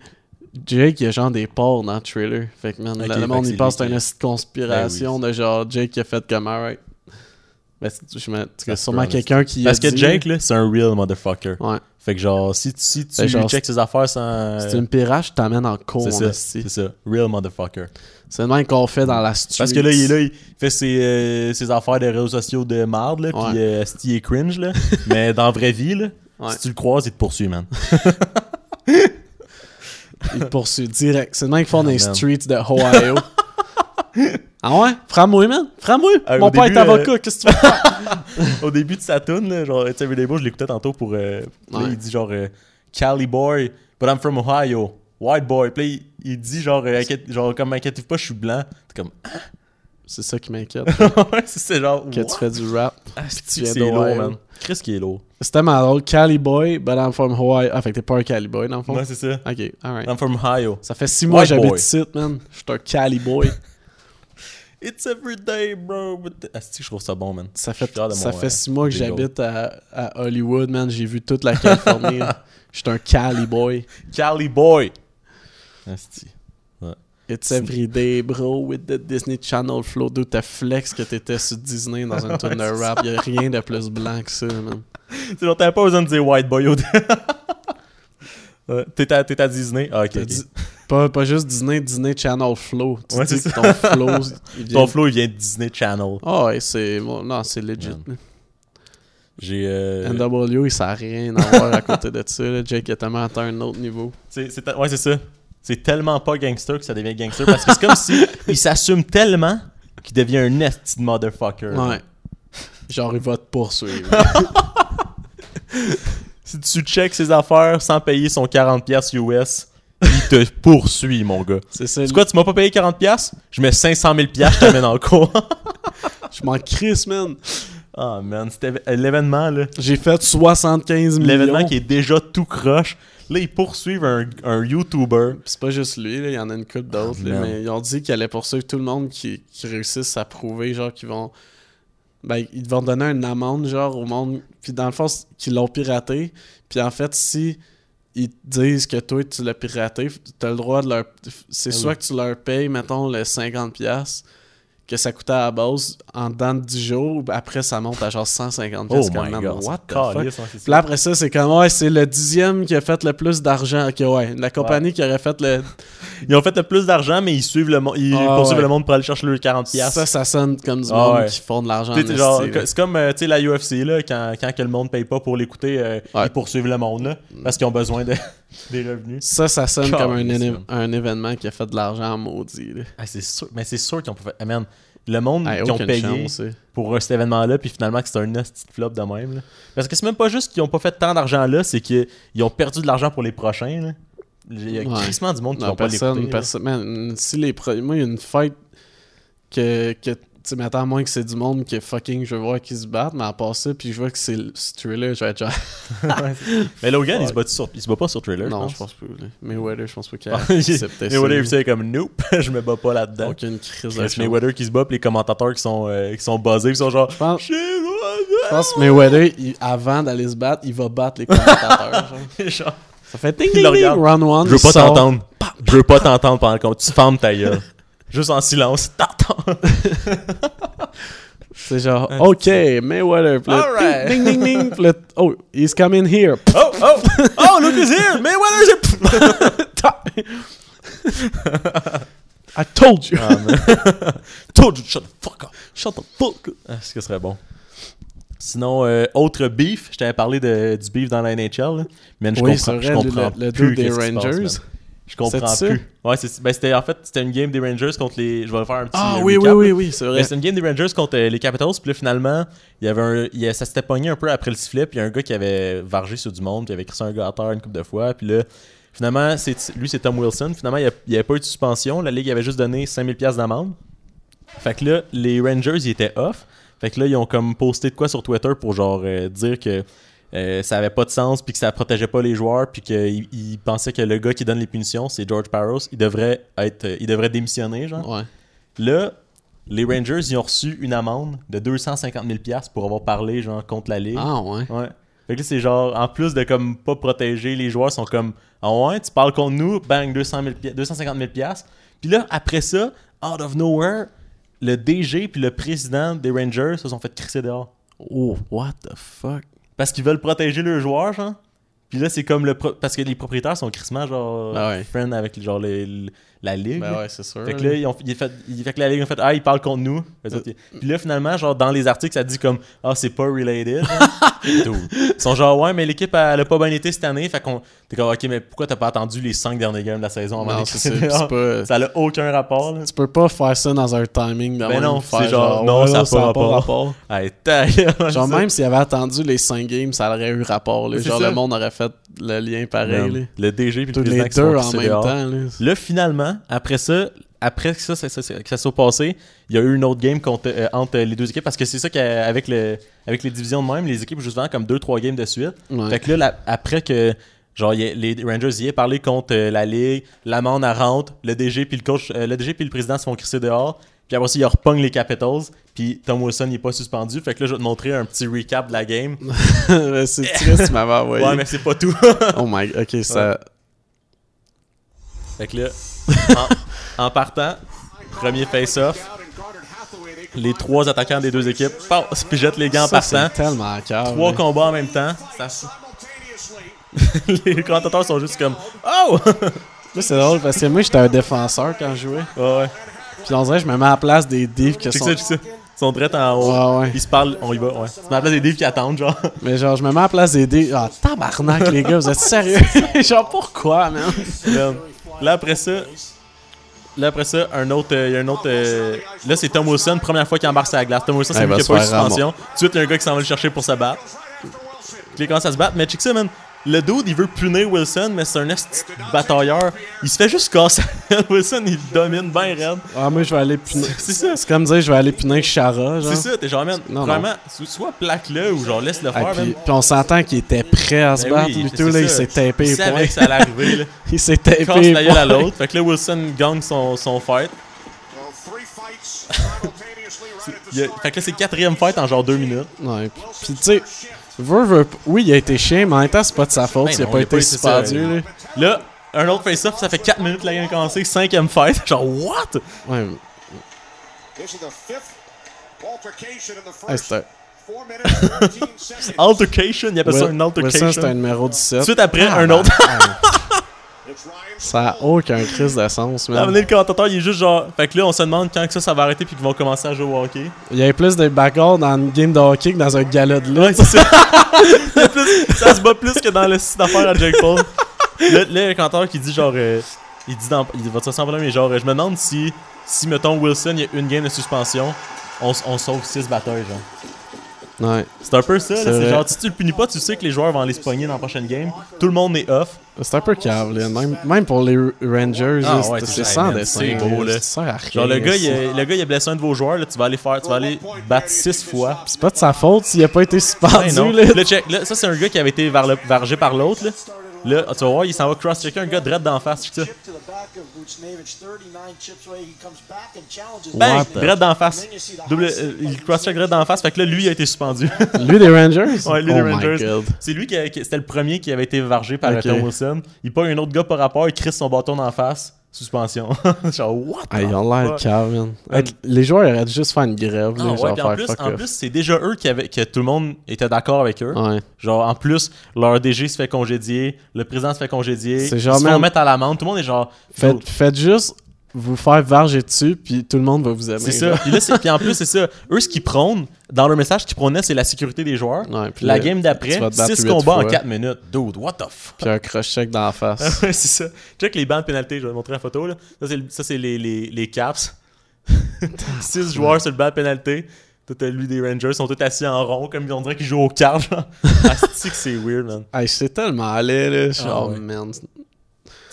Jake, il y a genre des porcs dans le trailer. Fait que, man, le- monde, il pense que c'est une conspiration de genre Jake qui a fait comme, alright. Ben, je me- sûrement quelqu'un qui Parce a que dit- Jake, là, c'est un real motherfucker. Ouais. Fait que genre, si, tu- si tu Ben, genre, checkes ses affaires sans. C'est une pirate, je t'amène en cours, C'est ça, c'est ça. Real motherfucker. C'est le même qu'on fait dans la street. Parce que là, il est là, il fait ses, euh, ses affaires de réseaux sociaux de marde, là, Ouais. pis euh, il est cringe, là. mais dans la vraie vie, là, Ouais. si tu le croises, il te poursuit, man. Il te poursuit direct. C'est le même qu'ils font dans les Ah, streets de Ohio. Ah ouais? Frappe-moi, man. Frappe-moi. Euh, Mon père début, est avocat. Qu'est-ce que tu veux? Au début de sa tune, genre, It's Everyday Boy, je l'écoutais tantôt pour. euh, là, Ouais. il dit genre, euh, Cali boy, but I'm from Ohio. White boy. Puis là, il, il dit genre, euh, inquiète- genre comme, inquiétez-vous pas, je suis blanc. T'es comme, C'est ça qui m'inquiète. ouais, c'est genre. que what? tu fais du rap. Ah, tu viens c'est lourd, man. Chris qui est lourd. C'était ma drôle. Cali boy, but I'm from Hawaii. Ah, fait que t'es pas un Cali boy, dans le fond? Ouais, c'est ça. Ok, alright. I'm from Ohio. Ça fait six mois que j'habite ici, man. Je suis un Cali boy. It's everyday, bro. but- Ah, c'est-tu que je trouve ça bon, man. Ça fait, de ça mon, fait euh, six mois que j'habite à, à Hollywood, man. J'ai vu toute la Californie. Je suis un Cali boy. Cali boy. Asti. Ouais. It's everyday, bro, with the Disney Channel flow. D'où t'as flex que t'étais sur Disney dans un tour de rap. Y'a rien de plus blanc que ça, man. Tu genre, t'avais pas besoin de dire white boy au T'es à, à Disney? Ah, ok. Pas, pas juste Disney, Disney Channel flow. Tu Ouais, dis que ton flow, il vient... Ton flow, il vient de Disney Channel. Ah ouais, c'est... bon, non, c'est legit. Man. J'ai. Euh... NW, il a rien à voir à côté de ça. là. Jake a tellement atteint un autre niveau. c'est- c'est ouais, c'est ça. C'est tellement pas gangster que ça devient gangster. Parce que c'est comme si il s'assume tellement qu'il devient un de motherfucker. Ouais. Genre, il va te poursuivre. Si tu checks ses affaires sans payer son 40$ US, il te poursuit, mon gars. c'est ça. C'est quoi, tu m'as pas payé 40$? Je mets 500 000$, je t'amène en cours. Je m'en crisse, man. Ah, man, c'était l'événement, là. J'ai fait 75 millions. L'événement qui est déjà tout croche. Là, ils poursuivent un, un YouTuber. C'est pas juste lui, là, il y en a une couple d'autres. Ah, mais ils ont dit qu'ils allaient poursuivre tout le monde qui, qui réussisse à prouver, genre, qu'ils vont. Ben, ils vont donner une amende, genre, au monde. Puis dans le fond, qu'ils l'ont piraté. Puis en fait, si ils disent que toi, tu l'as piraté, t'as le droit de leur. C'est Ah soit que tu leur payes, mettons, le 50$ que ça coûtait à la base en dedans de 10 jours. Après, ça monte à genre 150$. Oh my man, god. What the fuck? Puis là, après ça, c'est comme, ouais, c'est le dixième qui a fait le plus d'argent. Ok, ouais, la compagnie qui aurait fait le. Ils ont fait le plus d'argent, mais ils suivent le monde. Ils Ah, poursuivent ouais. le monde pour aller chercher le 40$. Ça, ça sonne comme du Ah, monde ouais. qui font de l'argent. C'est comme euh, tu sais, la UFC, là, quand, quand que le monde paye pas pour l'écouter, euh, ils poursuivent le monde, là, parce qu'ils ont besoin de, des revenus. Ça, ça sonne comme un, éne- un événement qui a fait de l'argent en maudit. là. Ah, c'est sûr, mais c'est sûr qu'ils ont pas fait. Ah, man, le monde Hey, qui ont payé chance, hein. pour euh, cet événement-là, puis finalement que c'est un petit flop de même. là. Parce que c'est même pas juste qu'ils ont pas fait tant d'argent là, c'est qu'ils ils ont perdu de l'argent pour les prochains. Là. Il y a Ouais. du monde qui Non, va pas personne, l'écouter. là. personne. Man, si les pro- Moi, il y a une fight que. Sais, mettons, à moins que c'est du monde que fucking je veux voir qui se battent, mais à part ça, puis je vois que c'est le ce thriller, je vais être genre. Mais Logan, il se, bat sur... il se bat pas sur Trailer. Non, je je pense. pas. Mayweather, je pense pas qu'il Ah, a il- accepté ça. Mayweather, il faisait comme nope, je me bats pas là-dedans. Aucune crise de. Mayweather qui se bat, puis les commentateurs qui sont, euh, qui sont buzzés, qui sont genre. Je pense, je pense que Mayweather, il- avant d'aller se battre, il va battre les commentateurs. genre. genre. Ça fait ding ding ding, round one. Je veux pas t'entendre. Je veux pas t'entendre pendant le combat. Tu fermes ta gueule. Juste en silence. T'entends. C'est genre, ok, Mayweather. Puis là, Alright. ding oh, he's coming here. Oh, oh, oh, look who's here. Mayweather's I told you. Ah. Told you to shut the fuck up. Shut the fuck up. Ah, ce que ce serait bon. Sinon, euh, autre beef, je t'avais parlé de, du beef dans la NHL. Là. Man, je Oui, comprends, je vrai, le- comprends le plus des passe, Rangers. Je comprends plus. Ouais, ben, c'était en fait c'était une game des Rangers contre les. Je vais faire un petit. Ah oui, recap, oui, oui, oui, c'est vrai. Ben, c'était une game des Rangers contre euh, les Capitals. Puis là, finalement, il y avait un, il ça s'était pogné un peu après le sifflet. Puis il y a un gars qui avait vargé sur du monde. Puis il avait crissé un gars à terre une couple de fois. Puis là, finalement, c'est, lui, c'est Tom Wilson. Finalement, il n'y avait pas eu de suspension. La Ligue avait juste donné 5000$ d'amende. Fait que là, les Rangers, ils étaient off. Fait que là, ils ont comme posté de quoi sur Twitter pour genre euh, dire que euh, ça avait pas de sens, puis que ça protégeait pas les joueurs, puis qu'ils ils pensaient que le gars qui donne les punitions, c'est George Parros, il devrait être, euh, il devrait démissionner, genre. Ouais. Là, les Rangers, ils ont reçu une amende de 250 000 pièces pour avoir parlé genre contre la ligue. Ah ouais. Ouais. Fait que là, c'est genre, en plus de comme pas protéger, les joueurs sont comme, ah ouais, tu parles contre nous, bang, 200 000 pi- 250 000 piastres. Puis là, après ça, out of nowhere, le DG puis le président des Rangers se sont fait crisser dehors. Oh, what the fuck? Parce qu'ils veulent protéger leurs joueurs, genre. Puis là, c'est comme le. pro- Parce que les propriétaires sont crissement, genre. Ben ouais. friends avec genre les- la ligue. Ben ouais, c'est sûr. Fait que là, ils ont, il fait, il- fait que la ligue a fait Ah, ils parlent contre nous. Autres, ils- Puis là, finalement, genre, dans les articles, ça dit comme Ah, c'est pas related. Ils sont genre Ouais, mais l'équipe, elle a pas bien été cette année. Fait qu'on. T'es comme Ok, mais pourquoi t'as pas attendu les 5 derniers games de la saison avant Non, c'est ça, crisser c'est dehors? pas- Ça a aucun rapport, là. Tu peux pas faire ça dans un timing Ben même, non, c'est genre, non, ouais, ça a pas a rapport. Hey, Genre, même s'il avait attendu les 5 games, ça aurait eu rapport. Là. Genre, ça. le monde aurait fait le lien pareil. Là. Le DG puis le président les qui deux en même dehors. temps. Là. Là, finalement, après ça, après que ça, ça, ça- ça- que ça soit passé, il y a eu une autre game contre, euh, entre les deux équipes parce que c'est ça qu'avec le, avec les divisions de même, les équipes jouent souvent comme 2-3 games de suite. Ouais. Fait que là, la- après que genre a- les Rangers y aient parlé contre euh, la Ligue, l'amende à rentre, le DG puis le coach, euh, le DG puis le président se font crisser dehors. Puis après ça, ils repognent les Capitals. Puis Tom Wilson, il est pas suspendu. Fait que là, je vais te montrer un petit recap de la game. c'est triste, tu m'avais envoyé. Ouais, mais c'est pas tout. oh my ok, ça. Fait que là, en, en partant, premier face-off, les trois attaquants des deux équipes, passe, puis jettent les gants en partant. tellement cœur. Trois combats en même temps. Ça- les commentateurs sont juste comme Oh! Là, c'est drôle parce que moi, j'étais un défenseur quand je jouais. Ouais, ouais. Puis on dirait je me mets à la place des divs qui sont. ça. Ils sont drettes en haut. Ouais, ouais. Ils se parlent, on y va, ouais. Tu mets à la place des livres qui attendent, genre. Mais genre, je me mets à la place des divs. Ah, tabarnak, les gars, vous êtes sérieux? genre, pourquoi, man? Man. Là, après ça, là, après ça, un autre. euh, y a un autre. euh, là, c'est Tom Wilson, première fois qu'il embarque sur la glace. Tom Wilson, c'est Ah, lui qui a pas eu de suspension. Tout de suite, il y a un gars qui s'en va le chercher pour se battre. Puis il commence à se battre. Mais check ça, man. Le dude, il veut punir Wilson, mais c'est un esti de batailleur. Il se fait juste casser. Wilson, il domine bien raide. Ah, moi, je vais aller punir. C'est ça. C'est comme dire, je vais aller punir Chara. C'est ça, t'es genre, man, Non, non. vraiment, so- soit plaque-le ou genre laisse le Ah, faire, puis, puis on s'entend qu'il était prêt à se Ben battre. tout, là, il s'est tapé Il savait que ça allait arriver, là. il s'est tapé Casse la gueule à l'autre. Fait que là, Wilson gagne son, son fight. Il fait que là, c'est quatrième fight en genre deux minutes. Ouais. Puis, tu sais, veut p- oui, il a été chien, mais en même temps, c'est pas de sa faute Ben s'il a non, pas été suspendu, là. Là, un autre face-off, ça fait 4 minutes que la game a commencé. Cinquième fight. Genre, what? Ouais. Hey, c'est un- Altercation, il appelle ça une altercation. Wilson, c'est un numéro 17. Tout de suite après, Ah, un ben, autre. Ça a aucun crise de sens, man. le commentateur, il est juste genre. Fait que là, on se demande quand que ça, ça va arrêter puis qu'ils vont commencer à jouer au hockey. Il y avait plus de bagarres dans une game de hockey que dans un gala de lutte. ça. A plus- se bat plus que dans le site d'affaires à Jake Paul. Là, le canteur qui dit genre. euh, il dit dans. Il va te problème, mais genre, euh, je me demande si, si mettons, Wilson, il y a une game de suspension, on, sauve 6 batteurs, genre. Ouais. C'est un peu ça, là. C'est genre, si tu le punis pas, tu sais que les joueurs vont aller se pogner dans la prochaine game. Tout le monde est off. C'est un peu cave, là. Même, même pour les Rangers, Ah ouais, c'est sans dessin. c'est beau, là. Ça Genre, le gars, il a, le gars, il a blessé un de vos joueurs, là, tu vas aller faire, tu vas aller battre six fois. C'est pas de sa faute s'il a pas été suspendu, là. Là, check, là, ça, c'est un gars qui avait été le- vargé par l'autre, là. Là, tu vas voir, il s'en va cross-checker un gars direct d'en face, check ça. Bang! Direct d'en face. Double, euh, il cross-check direct d'en face, fait que là, lui, il a été suspendu. Lui des Rangers? Ouais, lui Oh des my Rangers. C'est lui qui, a- qui- c'était le premier qui avait été vargé par Ok. Tom Wilson. Il pogne un autre gars par rapport, il crisse son bâton d'en face. Suspension. Genre, what? Ah, ils ont l'air cave, Les joueurs auraient dû juste faire une grève, là, Ah ouais, genre puis en plus, en c'est déjà eux qui avaient, que tout le monde était d'accord avec eux. Ouais. Genre, en plus, leur DG se fait congédier, le président se fait congédier, ils se font mettre à l'amende, tout le monde est genre... Faites, faites juste vous faire varger dessus, puis tout le monde va vous aimer. C'est ça. Puis, là, c'est- puis en plus, c'est ça. Eux, ce qu'ils prônent, dans leur message, ce qu'ils prônaient, c'est la sécurité des joueurs. Ouais, puis la game d'après, vas te battre 6 huit combats en fois. 4 minutes. Dude, what the fuck? Puis un cross-check dans la face. ouais, c'est ça. Check les bancs de pénalité, je vais te montrer la photo. Là. Ça, c'est, les, les, les caps. 6 joueurs sur le banc de pénalité. Tout à lui des Rangers sont tous assis en rond, comme on dirait qu'ils jouent au cartes. genre. Ah, c'est que c'est weird, man? Hey, c'est tellement laid, là. Genre, Ah ouais. man.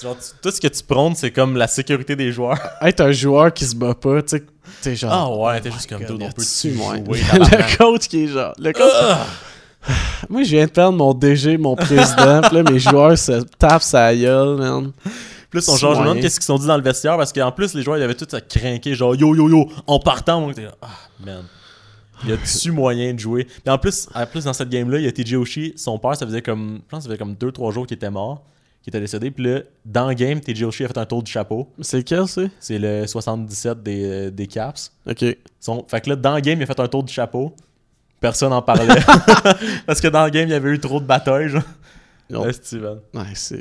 Genre, tu- tout ce que tu prônes, c'est comme la sécurité des joueurs. Être un joueur qui se bat pas, tu sais, t'es genre. Ah ouais, oh t'es my juste comme God, dude, on peut moi. jouer, le coach qui est genre. Le coach. Moi, je viens de perdre mon DG, mon président, pis là, mes joueurs se tapent sa gueule, man. Plus on change, je me demande qu'est-ce qu'ils se sont dit dans le vestiaire parce qu'en plus, les joueurs, ils avaient tout à craquer, genre yo yo yo, en partant. Moi, j'étais là, ah, man. Il y a dessus moyen de jouer? Puis en plus, en plus dans cette game-là, il y a TJ Oshie, son père, ça faisait comme, je pense, que ça faisait comme 2-3 jours qu'il était mort, qu'il était décédé. Puis là, dans le game, TJ Oshie a fait un tour du chapeau. C'est lequel, c'est C'est le 77 des, euh, des Caps. Ok. Son- fait que là, dans le game, il a fait un tour du chapeau. Personne n'en parlait. parce que dans le game, il y avait eu trop de batailles, genre. Ouais, Steven. Ouais, c'est.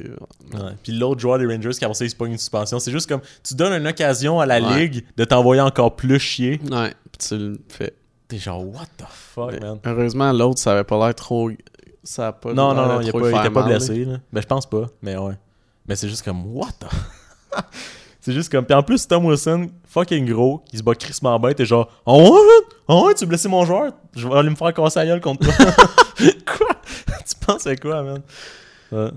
Ouais. Puis l'autre joueur des Rangers qui a pensé il se pogne une suspension. C'est juste comme tu donnes une occasion à la Ouais. ligue de t'envoyer encore plus chier. Ouais, pis tu le fais. T'es genre what the fuck, man? Heureusement, l'autre, ça avait pas l'air trop. Ça a pas Non, non, non, il, trop pas, blessé. Là. Ben, je pense pas, mais ouais. Mais c'est juste comme what the. c'est juste comme. Puis en plus, Tom Wilson, fucking gros, il se bat crissement bête et genre, oh oh tu as blessé mon joueur, je vais aller me faire casser la gueule contre toi. quoi? Tu penses à quoi, man? Ouais.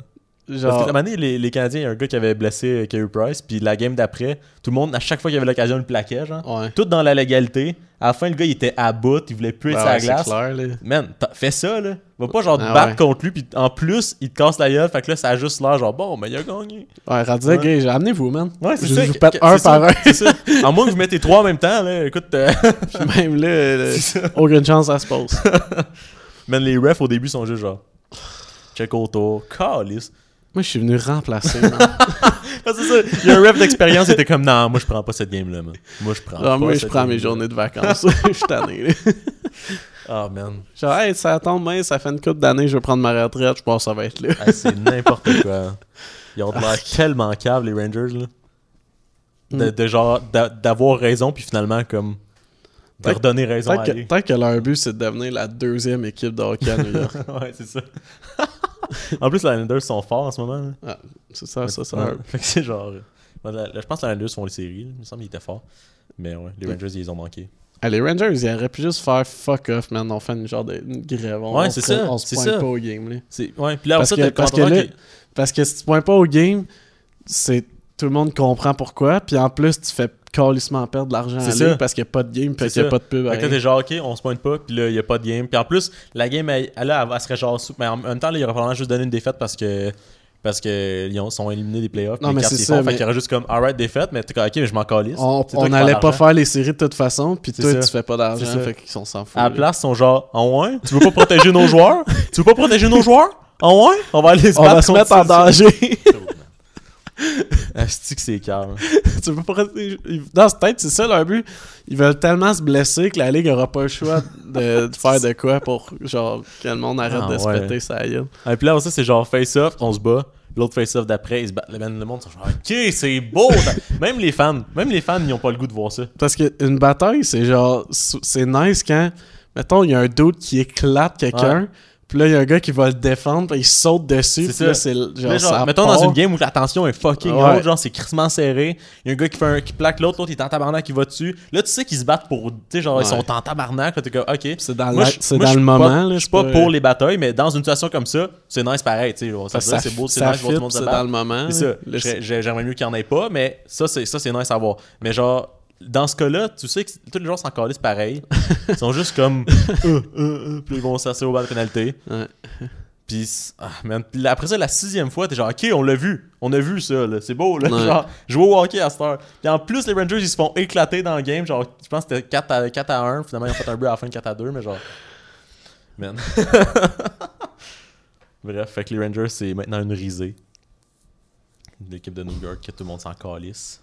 Genre- Parce que, à un moment donné, les, les Canadiens, il y a un gars qui avait blessé Carey Price, puis la game d'après, tout le monde, à chaque fois qu'il y avait l'occasion, le plaquait, genre. Ouais. Tout dans la légalité. À la fin, le gars, il était à bout, il voulait plus être Ouais, sur la glace. clair, là. Man, fais ça, là. Va pas, genre, te Ah battre ouais. contre lui, puis en plus, il te casse la gueule, fait que là, ça a juste l'air, genre, bon, mais il a gagné. Ouais, rendu Ouais. j'ai- amenez-vous, man. Ouais, c'est ça. Je vous pète un par un. En moins que vous mettez trois en même temps, là, écoute, euh, même là, euh, aucune chance, ça se pose. Man, les refs, au début, sont juste genre, check autour, calice. Moi, je suis venu remplacer. Ah. Il y a un ref d'expérience, était comme, non, moi, je prends pas cette game-là, man. Moi, je prends Genre, pas Ah, moi, je prends mes journées de vacances. Je suis tanné. Ah, man. Genre, hey, ça tombe bien, ça fait une couple d'années, je vais prendre ma retraite, je pense que ça va être là. Hey, c'est n'importe quoi. Ils ont de l'air tellement caves, les Rangers, là. De, Mm. de genre, d'a- d'avoir raison, puis finalement, comme, de Peut-être- redonner raison à Peut-être que, peut-être que leur but, c'est de devenir la deuxième équipe de hockey à New York. ouais, c'est ça. en plus, les Islanders sont forts en ce moment. là. Ah, c'est ça, ça, ça. Ouais. Fait que c'est genre. euh, je pense que les Islanders font les séries. là. Il me semble qu'ils étaient forts. Mais ouais, les Rangers, ils les ont manqué. Ah, les Rangers, ils auraient pu juste faire fuck off, man. On fait une genre de une grève. On, Ouais, on c'est se- ça, On se c'est pointe ça. pas au game, là. C'est- ouais, puis là, parce ça, que, t'as le parce, que commentateur là, qui- parce que si tu pointes pas au game, c'est tout le monde comprend pourquoi. Puis en plus, tu fais calissement perdre de l'argent à ça. parce qu'il n'y a pas de game, C'est qu'il n'y a pas de pub. Fait que t'es genre, ok, on se pointe pas, puis là, il y a pas de game. Puis en plus, la game, elle, elle, là, elle serait genre. Mais en même temps, là, il aurait probablement juste donné une défaite parce que. Parce que ils ont- sont éliminés des playoffs. Non, mais c'est ça, font. Fait mais- qu'il y aurait juste comme, alright, défaite, mais t'es ok, mais je m'en calisse. On n'allait pas faire les séries de toute façon, puis toi, ça. tu fais pas d'argent, C'est ça. fait qu'ils sont foutent. À la place, ils sont genre, en ouais, tu veux pas protéger nos joueurs? Tu veux pas protéger nos joueurs? En ouais On va aller se On va se mettre en danger. Asti que c'est calme. tu peux pas Dans cette tête, c'est ça leur but. Ils veulent tellement se blesser que la ligue aura pas le choix de, de faire de quoi pour genre que le monde arrête Ah, de se ouais. péter sa gueule. Et puis là, ça, c'est genre face-off, on se bat. L'autre face-off d'après, ils se battent. Le le monde sont genre, ok, c'est beau. même les fans, même les fans, ils ont pas le goût de voir ça. Parce qu'une bataille, c'est genre. C'est nice quand. Mettons, il y a un doute qui éclate quelqu'un. Ouais. Puis là, il y a un gars qui va le défendre, puis il saute dessus. C'est puis là, c'est genre, là, genre, ça mettons part. dans une game où la tension est fucking Ouais. haute, genre c'est crissement serré. Il y a un gars qui fait un, qui plaque l'autre, l'autre il est en tabarnak, qui va dessus. Là, tu sais qu'ils se battent pour. Tu sais, genre, ils sont en tabarnak. Là, t'es comme, ok. C'est dans, Moi, la- c'est moi, dans le moment. là, Je suis pas pour les batailles, mais dans une situation comme ça, c'est nice pareil. Tu sais, ça, Ça, c'est beau, c'est ça nice, voir tout le monde se c'est battre. dans le moment. C'est ça. là. Le- j'ai- J'aimerais mieux qu'il n'y en ait pas, mais ça, c'est ça, c'est nice à voir. Mais genre, dans ce cas-là, tu sais que tous les joueurs s'en calissent pareil. Ils sont juste comme. euh, euh, euh, puis ils vont s'asseoir au bas de pénalité. Ouais. Puis, ah, man. Puis là, après ça, la sixième fois, t'es genre, ok, on l'a vu. On a vu ça, là. C'est beau, là. Ouais. Genre, jouer au hockey à cette heure. Puis en plus, les Rangers, ils se font éclater dans le game. Genre, je pense que c'était 4 à, 4 à 1. Finalement, ils ont fait un but à la fin 4 à 2, mais genre. Man. Bref, fait que les Rangers, c'est maintenant une risée. L'équipe de New York, que tout le monde s'en calisse.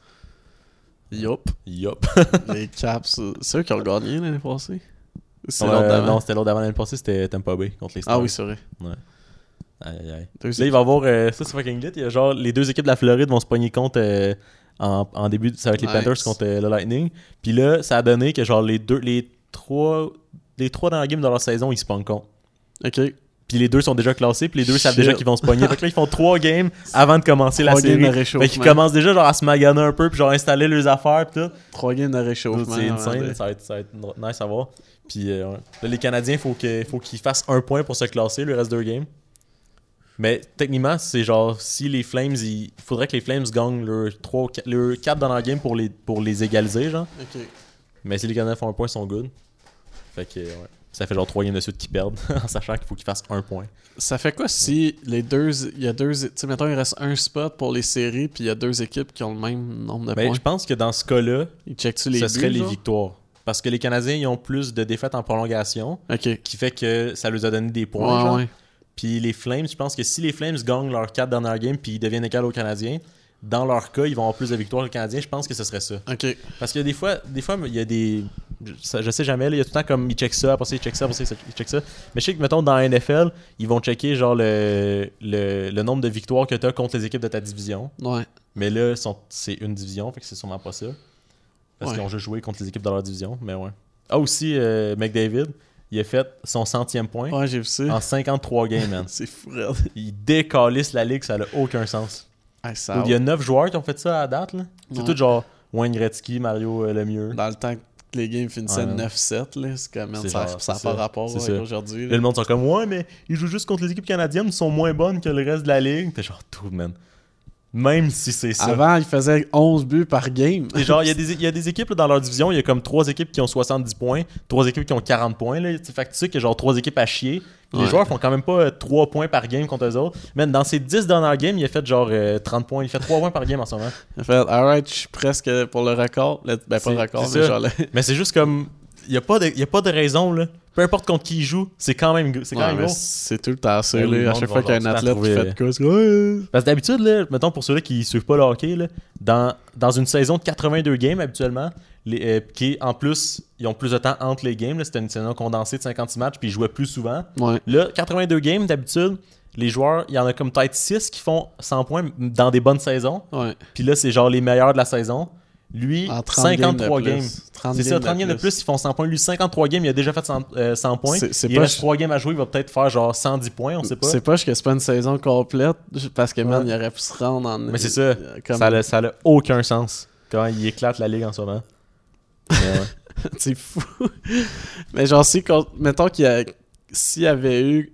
Yup. Yup. les Caps, euh, c'est eux qui ont gagné l'année passée? C'est l'autre d'avant? Non, c'était l'autre d'avant l'année passée, c'était Tampa Bay contre les Stars. Ah oui, c'est vrai. Ouais. Aïe, aïe, Là, il va y avoir. euh, ça, c'est fucking lit. Il y a genre les deux équipes de la Floride vont se pogner contre euh, en, en début. Ça va être les Nice. Panthers contre euh, le Lightning. Puis là, ça a donné que genre les deux. Les trois. Les trois dans la game de leur saison, ils se pognent contre. Ok. Puis les deux sont déjà classés, puis les deux savent déjà qu'ils vont se pogner. fait que là, ils font trois games avant de commencer la Trois games série. de Fait qu'ils commencent déjà genre à se maganer un peu, puis genre installer leurs affaires, puis tout. Trois games de réchauffement. C'est insane, ça, va être, ça va être nice à voir. Puis euh, ouais. Là, les Canadiens, faut que- faut qu'ils fassent un point pour se classer le reste deux games. Mais techniquement, c'est genre si les Flames, il il faudrait que les Flames gagnent leur 3 leur 4 dans leur game pour les, pour les égaliser, genre. Mais si les Canadiens font un point, ils sont good. Fait que ouais. Ça fait genre 3 games de suite qu'ils perdent, en sachant qu'il faut qu'ils fassent un point. Ça fait quoi si les deux. Il y a deux. Tu sais, mettons, il reste un spot pour les séries, puis il y a deux équipes qui ont le même nombre de Ben, points? je pense que dans ce cas-là, ce buts, serait les genre? victoires. Parce que les Canadiens, ils ont plus de défaites en prolongation, Ok. qui fait que ça leur a donné des points. Ouais, genre. ouais. Puis les Flames, je pense que si les Flames gagnent leurs 4 dernières games puis ils deviennent égales aux Canadiens, dans leur cas, ils vont avoir plus de victoires que les Canadiens. Je pense que ce serait ça. Parce que des fois, des fois, il y a des. Je, sais jamais, là, il y a tout le temps comme ils checkent ça, après ça, ils checkent ça, après ça, ils checkent ça. Mais je sais que, mettons, dans la NFL, ils vont checker genre le, le, le nombre de victoires que tu as contre les équipes de ta division. Ouais. Mais là, c'est une division, fait que c'est sûrement pas ça. Parce Ouais. qu'ils ont juste joué contre les équipes de leur division, mais ouais. Ah, aussi, euh, McDavid, il a fait son centième point Ouais, j'ai vu ça. en 53 games, man. C'est fou. Il décalisse la ligue, ça n'a aucun sens. Ça Il y a 9 joueurs qui ont fait ça à date. là. C'est tout genre Wayne Gretzky, Mario euh, Lemieux. Dans le temps que les games finissaient Ouais. 9-7, là, c'est comme, man, C'est ça n'a pas rapport avec aujourd'hui. Le monde sont comme Ouais, mais ils jouent juste contre les équipes canadiennes, ils sont moins bonnes que le reste de la ligue. T'es genre tout, man. Même si c'est ça. Avant, ils faisaient 11 buts par game. Et genre, il y, a des- il y a des équipes là, dans leur division, il y a comme trois équipes qui ont 70 points, trois équipes qui ont 40 points. Là. Fait que tu sais qu'il y a genre trois équipes à chier. Les Ouais. joueurs font quand même pas 3 points par game contre eux autres. Mais dans ces 10 dernières games, il a fait genre euh, 30 points. Il fait 3 points par game en ce moment. Il a fait, alright, je suis presque pour le record. Le- ben, pas le record, c'est mais genre le- Mais c'est juste comme. Il n'y a, pas de- y a pas de raison, là. Peu importe contre qui il joue, c'est quand même, c'est quand Ouais, même gros. c'est tout le temps ça. Ben à chaque fois qu'il y a un genre tout athlète le qui temps fait de trouver- quoi, c'est comme, Ouais. Parce que d'habitude, là, mettons pour ceux-là qui suivent pas le hockey, là, dans, dans une saison de 82 games habituellement, les, euh, qui en plus, ils ont plus de temps entre les games. là, C'était une saison condensée de 56 matchs, puis ils jouaient plus souvent. Ouais. Là, 82 games d'habitude, les joueurs, il y en a comme peut-être 6 qui font 100 points dans des bonnes saisons. Ouais. Puis là, c'est genre les meilleurs de la saison. Lui, En 30 53 games de games. plus. 30 C'est ça, games de 30 games de plus. plus, ils font 100 points. Lui, 53 games, il a déjà fait 100, euh, 100 points. Il pas reste ch- 3 games à jouer, il va peut-être faire genre 110 points, on sait pas. C'est pas que c'est pas une saison complète parce que, man, Ouais. il aurait pu se rendre en. Mais c'est ça. euh, Comme... Ça a aucun sens. Quand il éclate la ligue en ce moment. Ouais. c'est fou. Mais genre, si, mettons qu'il y a. S'il y avait eu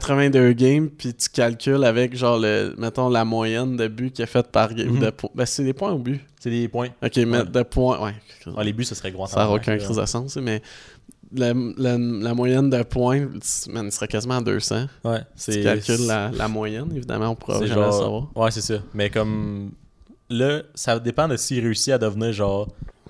82 games, puis tu calcules avec, genre, le, mettons, la moyenne de buts qu'il a fait par game. Mhm. de Ben, c'est des points au but. C'est des points. Ok, mais Ouais. de points. Ouais. Ah, les buts, ce serait gros. Ça n'a tabarnak, aucun crise de sens, mais la, la, la moyenne de points, man, il serait quasiment à 200. Ouais, Si tu calcules la, la moyenne, évidemment, on pourra jamais genre. savoir. Ouais, c'est ça. Mais comme. Là, ça dépend de s'il réussit à devenir genre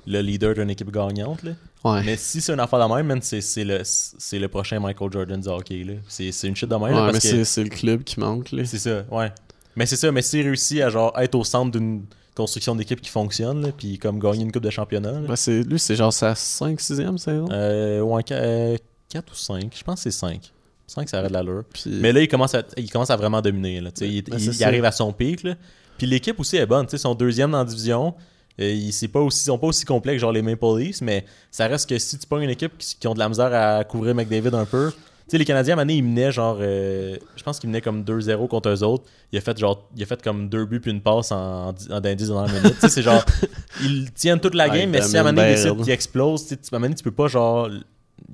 le leader d'une équipe gagnante. Là. Ouais. Mais si c'est une affaire de même, man, c'est c'est le, c'est le prochain Michael Jordan du hockey. là. C'est c'est une shit de même. là, Ouais, mais parce que c'est c'est le club qui manque, là. c'est ça, ouais. Mais c'est ça, mais s'il réussit à genre être au centre d'une construction d'équipe qui fonctionne, là, puis comme gagner une coupe de championnat. là, Ben, c'est- lui, c'est genre sa 5-6e saison. euh, ouais, 4 ou 5, je pense que c'est 5. 5, ça arrête de l'allure. Puis- Mais là, il commence à, il commence à vraiment dominer. Là, il Ben, il- ça. arrive à son pic. Là. Puis l'équipe aussi est bonne. sont deuxième dans la division. Ils c'est pas aussi, sont pas aussi complets que genre les Maple Leafs, mais ça reste que si tu pognes une équipe qui, qui ont de la misère à couvrir McDavid un peu, tu sais, les Canadiens, à un moment donné, ils menaient genre. euh, je pense qu'ils menaient comme 2-0 contre eux autres. Il a fait genre. Il a fait comme deux buts puis une passe en, en, en dans 10 dernières minutes. tu sais, c'est genre. Ils tiennent toute la Ouais, game, mais si à un moment donné, ils décident bien, qu'il explose, tu sais, tu- à un moment donné, tu peux pas genre.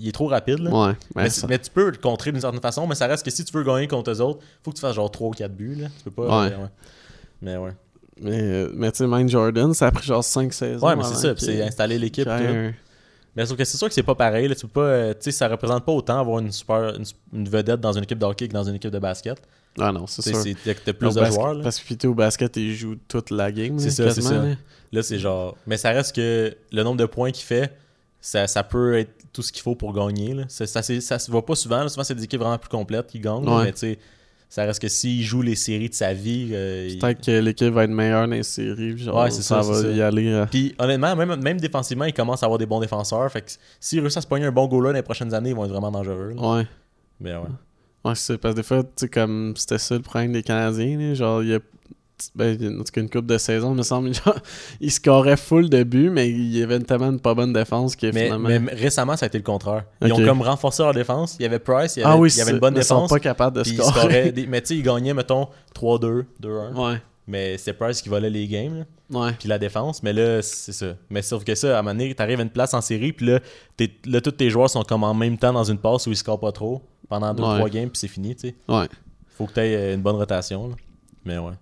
Il est trop rapide, là. Ouais, mais, tu- ça- mais tu peux le contrer d'une certaine façon, mais ça reste que si tu veux gagner contre eux autres, faut que tu fasses genre 3 ou 4 buts, là. Tu peux pas. Ouais. Mais ouais. Mais, euh, mais tu sais, Mike Jordan, ça a pris genre 5 saisons. Ouais, mais c'est ça, puis c'est installer l'équipe. un- Mais sauf que c'est sûr que c'est pas pareil. Là, tu peux pas, euh, tu sais, ça représente pas autant avoir une super une, une vedette dans une équipe de hockey que dans une équipe de basket. Ah non, c'est sûr. T'as plus Au de joueurs. là. Parce que plutôt au basket, ils jouent toute la game. C'est ça, c'est ça. là. Là, c'est genre. Mais ça reste que le nombre de points qu'il fait, ça, ça peut être tout ce qu'il faut pour gagner. Là. Ça, ça, se voit pas souvent. là. Souvent, c'est des équipes vraiment plus complètes qui gagnent. Ouais. Mais tu sais, ça reste que s'il joue les séries de sa vie. euh, il- Peut-être que l'équipe va être meilleure dans les séries. Genre, Ouais, c'est ça, va ça. y aller. euh, Puis honnêtement, même, même défensivement, il commence à avoir des bons défenseurs. Fait que s'ils réussissent à se pogner un bon goal-là dans les prochaines années, ils vont être vraiment dangereux. là. Ouais. Mais ouais. Ouais, c'est parce que des fois, tu comme c'était ça le problème des Canadiens, là, genre, il y a. Ben, il en tout cas, une coupe de saison, il me semble. Genre, ils scoraient full de buts, mais il y avait tellement une pas bonne défense que Mais, finalement. mais récemment, ça a été le contraire. Ils ont comme renforcé leur défense. Il y avait Price, il y avait, Ah oui, il y avait une bonne mais ils sont défense. pas capables de scorer. des- mais tu sais, ils gagnaient, mettons, 3-2, 2-1. Ouais. Mais c'est Price qui volait les games. Ouais. Puis la défense. Mais là, c'est ça. Mais sauf que ça, à un moment donné, t'arrives à une place en série, puis là, là, tous tes joueurs sont comme en même temps dans une passe où ils scorent pas trop pendant 2-3 Ouais. games, puis c'est fini, tu sais. Ouais. Faut que t'aies euh, une bonne rotation. là. Mais ouais.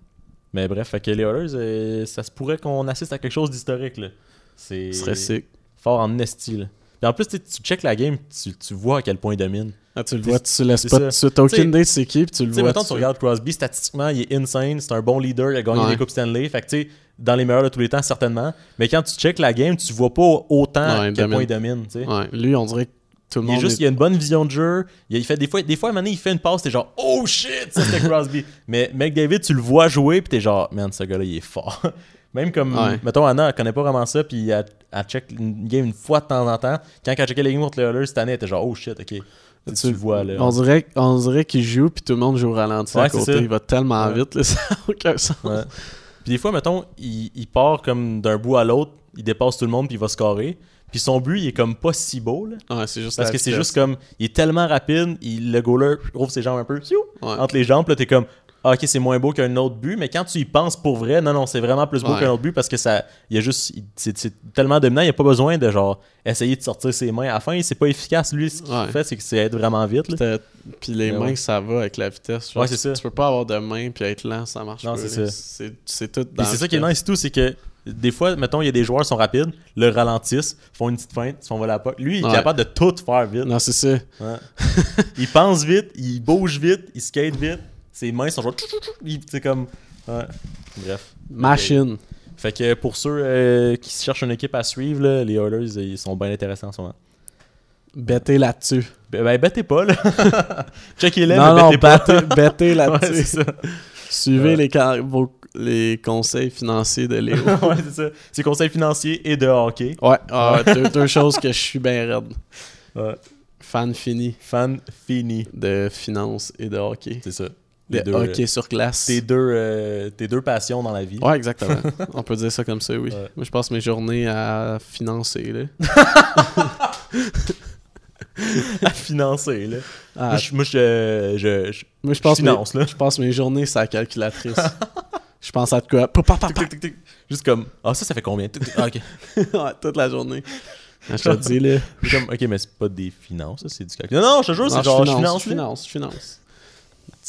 Mais bref, fait que les Oilers, euh, ça se pourrait qu'on assiste à quelque chose d'historique. là. C'est Ce serait sick. fort en esti. Là. Puis en plus, tu check la game, tu, tu vois à quel point il domine. Ah, tu le vois, tu laisses pas tout de suite. Aucune idée c'est qui, puis tu le vois. tout tu de regardes Crosby, statistiquement, il est insane, c'est un bon leader, il a gagné Ouais. des Coupes Stanley. Fait que, tu sais, dans les meilleurs de tous les temps, certainement. Mais quand tu check la game, tu vois pas autant Ouais, à quel point il domine. Ouais. Lui, on dirait que tout le Il, est monde. juste, est- il a une bonne vision de jeu. Il, fait des fois, des fois, à un moment donné, il fait une passe, t'es genre, oh shit, ça c'était Crosby. Mais McDavid, tu le vois jouer, puis t'es genre, man, ce gars-là, il est fort. Même comme, Ouais. mettons, Anna, elle connaît pas vraiment ça, puis elle, elle check une game une fois de temps en temps. Quand elle checkait les games contre les Oilers cette année, elle était genre, oh shit, ok. Tu, tu le vois, là. On dirait, on dirait qu'il joue, puis tout le monde joue au ralenti à Ouais, côté. Il va tellement Ouais. vite, là, ça n'a aucun sens. Puis des fois, mettons, il, il part comme d'un bout à l'autre, il dépasse tout le monde, puis il va scorer. Puis son but, il est comme pas si beau, là. Ouais, c'est juste Parce que c'est juste comme, il est tellement rapide, il, le goaler ouvre ses jambes un peu, Ouais. entre les jambes, là, t'es comme, ah, ok, c'est moins beau qu'un autre but, mais quand tu y penses pour vrai, non, non, c'est vraiment plus beau Ouais. qu'un autre but parce que ça, il y a juste, c'est tellement dominant, il n'y a pas besoin de genre essayer de sortir ses mains. À la fin, c'est pas efficace. Lui, ce qu'il Ouais. fait, c'est que c'est être vraiment vite. là. Puis les Mais mains, ouais. ça va avec la vitesse. Genre, Ouais, c'est tu- ça. Tu peux pas avoir de mains puis être lent, ça marche Non, pas. c'est ça. C'est tout c'est ça qui est nice tout, c'est que des fois, mettons, il y a des joueurs qui sont rapides, le ralentissent, font une petite feinte, ils font voler la. Lui, il est Ouais. capable de tout faire vite. Non, c'est ça. Ouais. il pense vite, il bouge vite, il skate vite, ses mains sont genre. C'est comme. Ouais. Bref. Machine. Fait que pour ceux euh, qui cherchent une équipe à suivre, là, les Oilers, ils sont bien intéressants en ce moment. Bettez là-dessus. Ben, ben bettez pas, là. Checkez-les, Non, mais non, bettez, bettez Ouais, là-dessus. Suivez Ouais. les, vos- les conseils financiers de Léo. ouais, c'est ça. C'est conseil financier et de hockey. Ouais, ah, deux, deux choses que je suis bien raide. Ouais. Fan fini Fan fini. de finance et de hockey. C'est ça. De Les deux, hockey euh, sur glace. Tes deux, euh, tes deux passions dans la vie. Ouais, exactement. On peut dire ça comme ça, oui. Ouais. Moi, je passe mes journées à financer, là. à financer, là. Ah, moi, je, moi, je, je, Moi, je finance, mes, là. je passe mes journées sur la calculatrice. Je pense à de quoi. Juste comme, ah, ça, ça fait combien? Ah, ok. Ouais, toute la journée. Ah, je te dis, là. Comme, ok, mais c'est pas des finances, ça, c'est du calcul. Non, non, je te jure, c'est genre, je finance. je finance, je finance.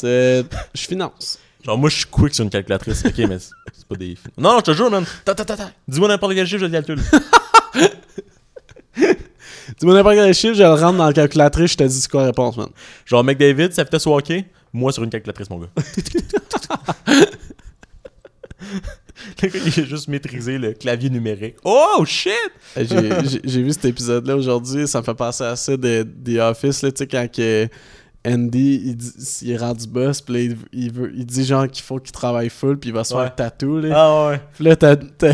Je finance. Genre, moi, je suis quick sur une calculatrice. Ok, mais c'est pas des finances. Non, non, je te jure, man. Ta, ta, ta, ta. Dis-moi n'importe quel chiffre, je le calcule. Dis-moi n'importe quel chiffre, je le rentre dans la calculatrice, je te dis c'est quoi la réponse, man. Genre, McDavid, sa vitesse au hockey, moi sur une calculatrice, mon gars. Le gars, il a juste maîtrisé le clavier numérique. Oh, shit! J'ai- vu cet épisode-là aujourd'hui, ça me fait penser à ça de The Office, là, tu sais, quand que Andy, il, dit- il est rendu boss, puis là, il, il veut, il dit genre qu'il faut qu'il travaille full, puis il va se Ouais. faire tatou, là. Ah ouais. Puis là, t'as,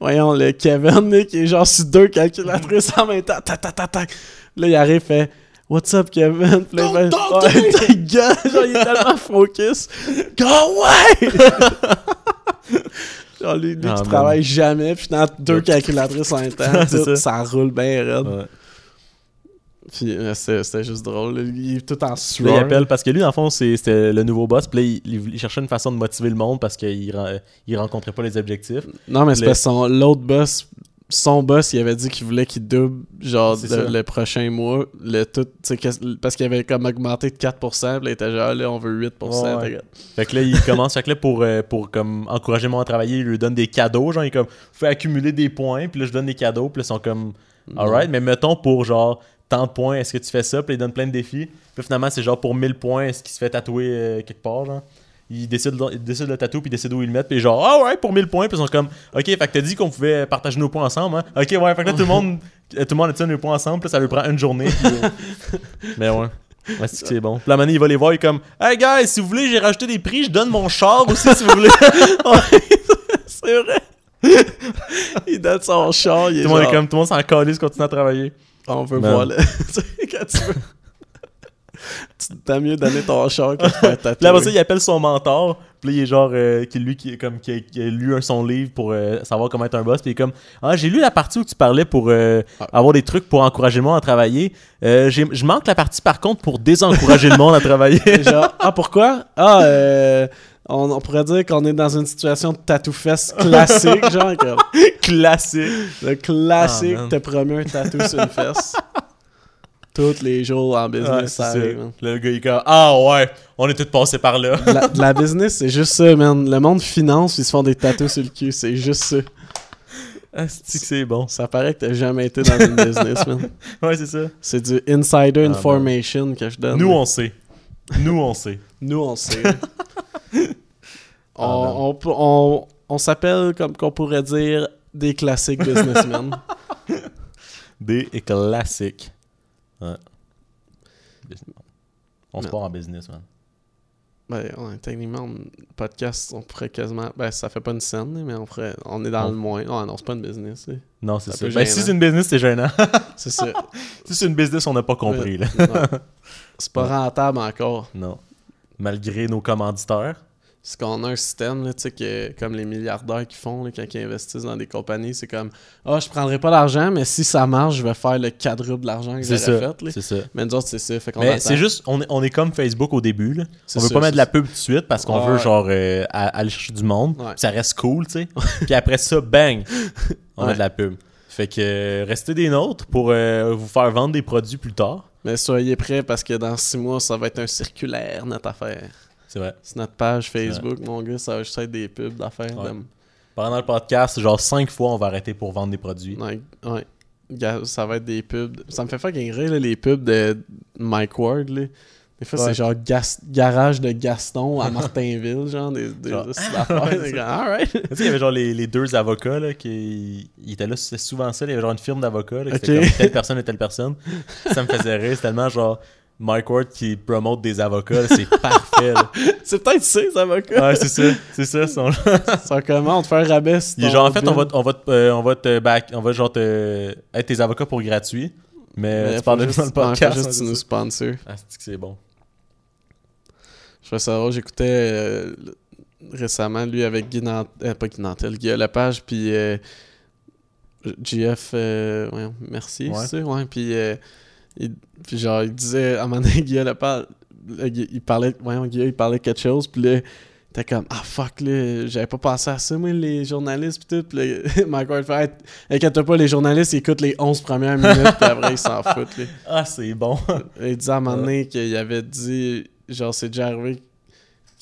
voyons, le Kevin, là, qui est genre sur deux calculatrices en même temps, tac, tac, tac, tac. Là, il arrive, fait What's up, Kevin? Puis là, ta gueule! Genre, il est tellement focus. Go away! genre, lui, lui Ah, qui travaille jamais, puis dans deux calculatrices en même temps, tout, ça. ça. roule bien raide. Ouais. Puis euh, c'était juste drôle. Il est tout en sueur. il appelle parce que lui, dans le fond, c'était le nouveau boss. Puis là, il, il- cherchait une façon de motiver le monde parce qu'il il rencontrait pas les objectifs. Non, mais c'est parce que son- l'autre boss, son boss, il avait dit qu'il voulait qu'il double, genre, le prochain mois, le tout, parce qu'il avait comme augmenté de 4%, puis là, il était genre, là, on veut 8%. Ouais, ouais. t'es comme- Fait que là, il commence. Fait que là, pour, euh, pour comme, encourager moi à travailler, il lui donne des cadeaux. Genre, il comme, fait accumuler des points. Puis là, je donne des cadeaux. Puis là, ils sont comme, alright. Mais mettons pour genre, tant de points, est-ce que tu fais ça? Puis là, il donne plein de défis. Puis finalement, c'est genre pour 1000 points, est-ce qu'il se fait tatouer euh, quelque part? Genre? Il décide, il décide le tatou, puis il décide où il le met. Puis genre, ah ouais, pour 1000 points. Puis ils sont comme, ok, fait que t'as dit qu'on pouvait partager nos points ensemble. Hein? Ok, ouais, fait que là, tout le monde, euh, tout le monde a nos points ensemble. Puis là, ça lui prend une journée. puis, euh, Mais ouais. Ouais, c'est que c'est bon. Puis la manée, il va les voir, il est comme Hey guys, si vous voulez, j'ai rajouté des prix, je donne mon char aussi si vous voulez. C'est vrai. il donne son char, il est Tout le monde est genre, comme, tout le monde s'en calisse, continue à travailler. on veut voir sais, quand tu veux... T'as mieux donner ton char que de faire tatouer. Là, ça, il appelle son mentor. Puis là, il est genre, euh, qui, lui, qui, comme, qui, a, qui a lu un, son livre pour euh, savoir comment être un boss. Puis il est comme, ah, j'ai lu la partie où tu parlais pour euh, avoir des trucs pour encourager le monde à travailler. J'ai- je manque la partie, par contre, pour désencourager le monde à travailler. genre, ah, pourquoi? Ah, euh... On, on pourrait dire qu'on est dans une situation de tatou-fesse classique, genre, comme... Classique. Le classique, Ah, t'as promis un tatou sur une fesse. Tous les jours en business, Ouais, ça arrive, man. Le gars, il est comme, ah ouais, on est tous passés par là. La, la business, c'est juste ça, man. Le monde finance, ils se font des tatous sur le cul, c'est juste ça. Ah, c'est que c'est bon. Ça paraît que t'as jamais été dans une business, man. Ouais, c'est ça. C'est du insider Ah, information que je donne. Nous, on sait. Nous, on sait. Nous, on sait. Ah, on, on, on, on s'appelle, comme qu'on pourrait dire, des classiques businessmen. Des classiques. Ouais. On se part en business, man. Ben, ouais, techniquement, on- podcast, on pourrait quasiment. Ben, ça fait pas une scène, mais on ferait. On est dans On- le moins. Ouais, non, c'est pas une business. c'est- Non, c'est Ça ça. Ben, si c'est une business, c'est gênant. C'est ça. si c'est une business, on n'a pas compris, là. Ouais. C'est pas rentable encore. Non. Malgré nos commanditaires. C'est qu'on a un système, là, tu sais, que, comme les milliardaires qui font, là, quand ils investissent dans des compagnies, c'est comme Ah, je prendrai pas l'argent, mais si ça marche, je vais faire le quadruple de l'argent que j'aurais fait. là. C'est ça. Mais nous autres, c'est ça. Fait qu'on Mais c'est juste, on est, on est comme Facebook au début. Là. On veut ça, pas mettre de la pub tout de suite parce qu'on Ouais. veut genre euh, aller chercher du monde. Ouais. Ça reste cool, tu sais. Puis après ça, bang, on a Ouais. de la pub. Fait que euh, restez des nôtres pour euh, vous faire vendre des produits plus tard. Mais soyez prêts parce que dans six mois, ça va être un circulaire, notre affaire. C'est vrai. Notre page Facebook, mon gars, ça va juste être des pubs d'affaires. Ouais. Pendant le podcast, genre cinq fois, on va arrêter pour vendre des produits. Ouais, Ça va être des pubs. Ça me fait fucking rire, là, les pubs de Mike Ward. Là. Des fois, Ouais. c'est genre gas- garage de Gaston à Martinville, genre des, des, Genre, des Alright. Tu sais, il y avait genre les, les deux avocats là, qui ils étaient là, c'était souvent ça. Il y avait genre une firme d'avocats. là, qui était Ok. comme telle personne et telle personne. Ça me faisait rire. C'est tellement genre Mike Ward qui promote des avocats. C'est parfait. C'est peut-être ça, les avocats. Ouais, c'est ça. C'est ça. son- Ça comment on te fait un rabais Il est genre, en fait, on va, on va, te, euh, on va te back, on va genre te, être tes avocats pour gratuit. Mais, Mais tu parles de juste- dans le faut podcast. juste tu nous sponsors. Ah, c'est que c'est bon? Je ça drôle, j'écoutais euh, récemment, lui, avec Guy Nantel, euh, pas Guy Nantel, Guy Lepage, puis euh, GF, euh, ouais, merci, Ouais. c'est ça, ouais, puis, euh, il, puis genre, il disait, à un moment donné, là, Guy- il parlait, voyons, Guy, il parlait quelque chose, puis là, était comme, ah fuck, là, j'avais pas pensé à ça, moi, les journalistes, pis tout, pis là, Ward fait, inquiète pas, les journalistes, ils écoutent les 11 premières minutes, puis après, ils s'en foutent, là. Ah, c'est bon. Il disait à un moment donné qu'il avait dit, genre, c'est déjà arrivé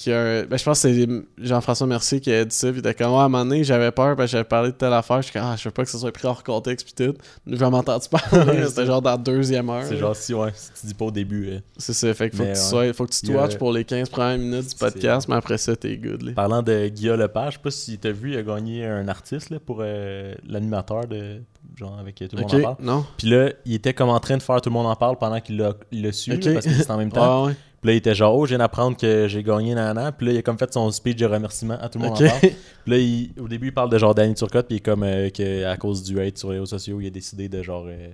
un- Ben, je pense que c'est Jean-François Mercier qui a dit ça, puis il était comme, ouais, à un moment donné, j'avais peur, parce que j'avais parlé de telle affaire, je suis comme, ah, je veux pas que ça soit pris hors contexte, puis tout. J'ai jamais entendu parler, c'était genre dans la deuxième heure. C'est genre, si, ouais, si tu dis pas au début. euh, C'est ça, fait qu'il faut, que tu ouais. sois- faut que tu te watches pour les 15 premières minutes du podcast, mais après ça, t'es good, là. Parlant de Guillaume Lepage, je sais pas si t'as vu, il a gagné un artiste là, pour euh, l'animateur de. Genre, avec Tout le monde Ok, en parle. non. Puis là, il était comme en train de faire Tout le monde en parle pendant qu'il l'a su, Ok. là, parce que c'était en même temps. Ah ouais. Puis là, il était genre, oh, je viens d'apprendre que j'ai gagné nana. Puis là, il a comme fait son speech de remerciement à tout le monde Ok. en parle. Puis là, il- au début, il parle de genre Danny Turcotte, puis il est comme euh, que à cause du hate sur les réseaux sociaux, il a décidé de genre euh,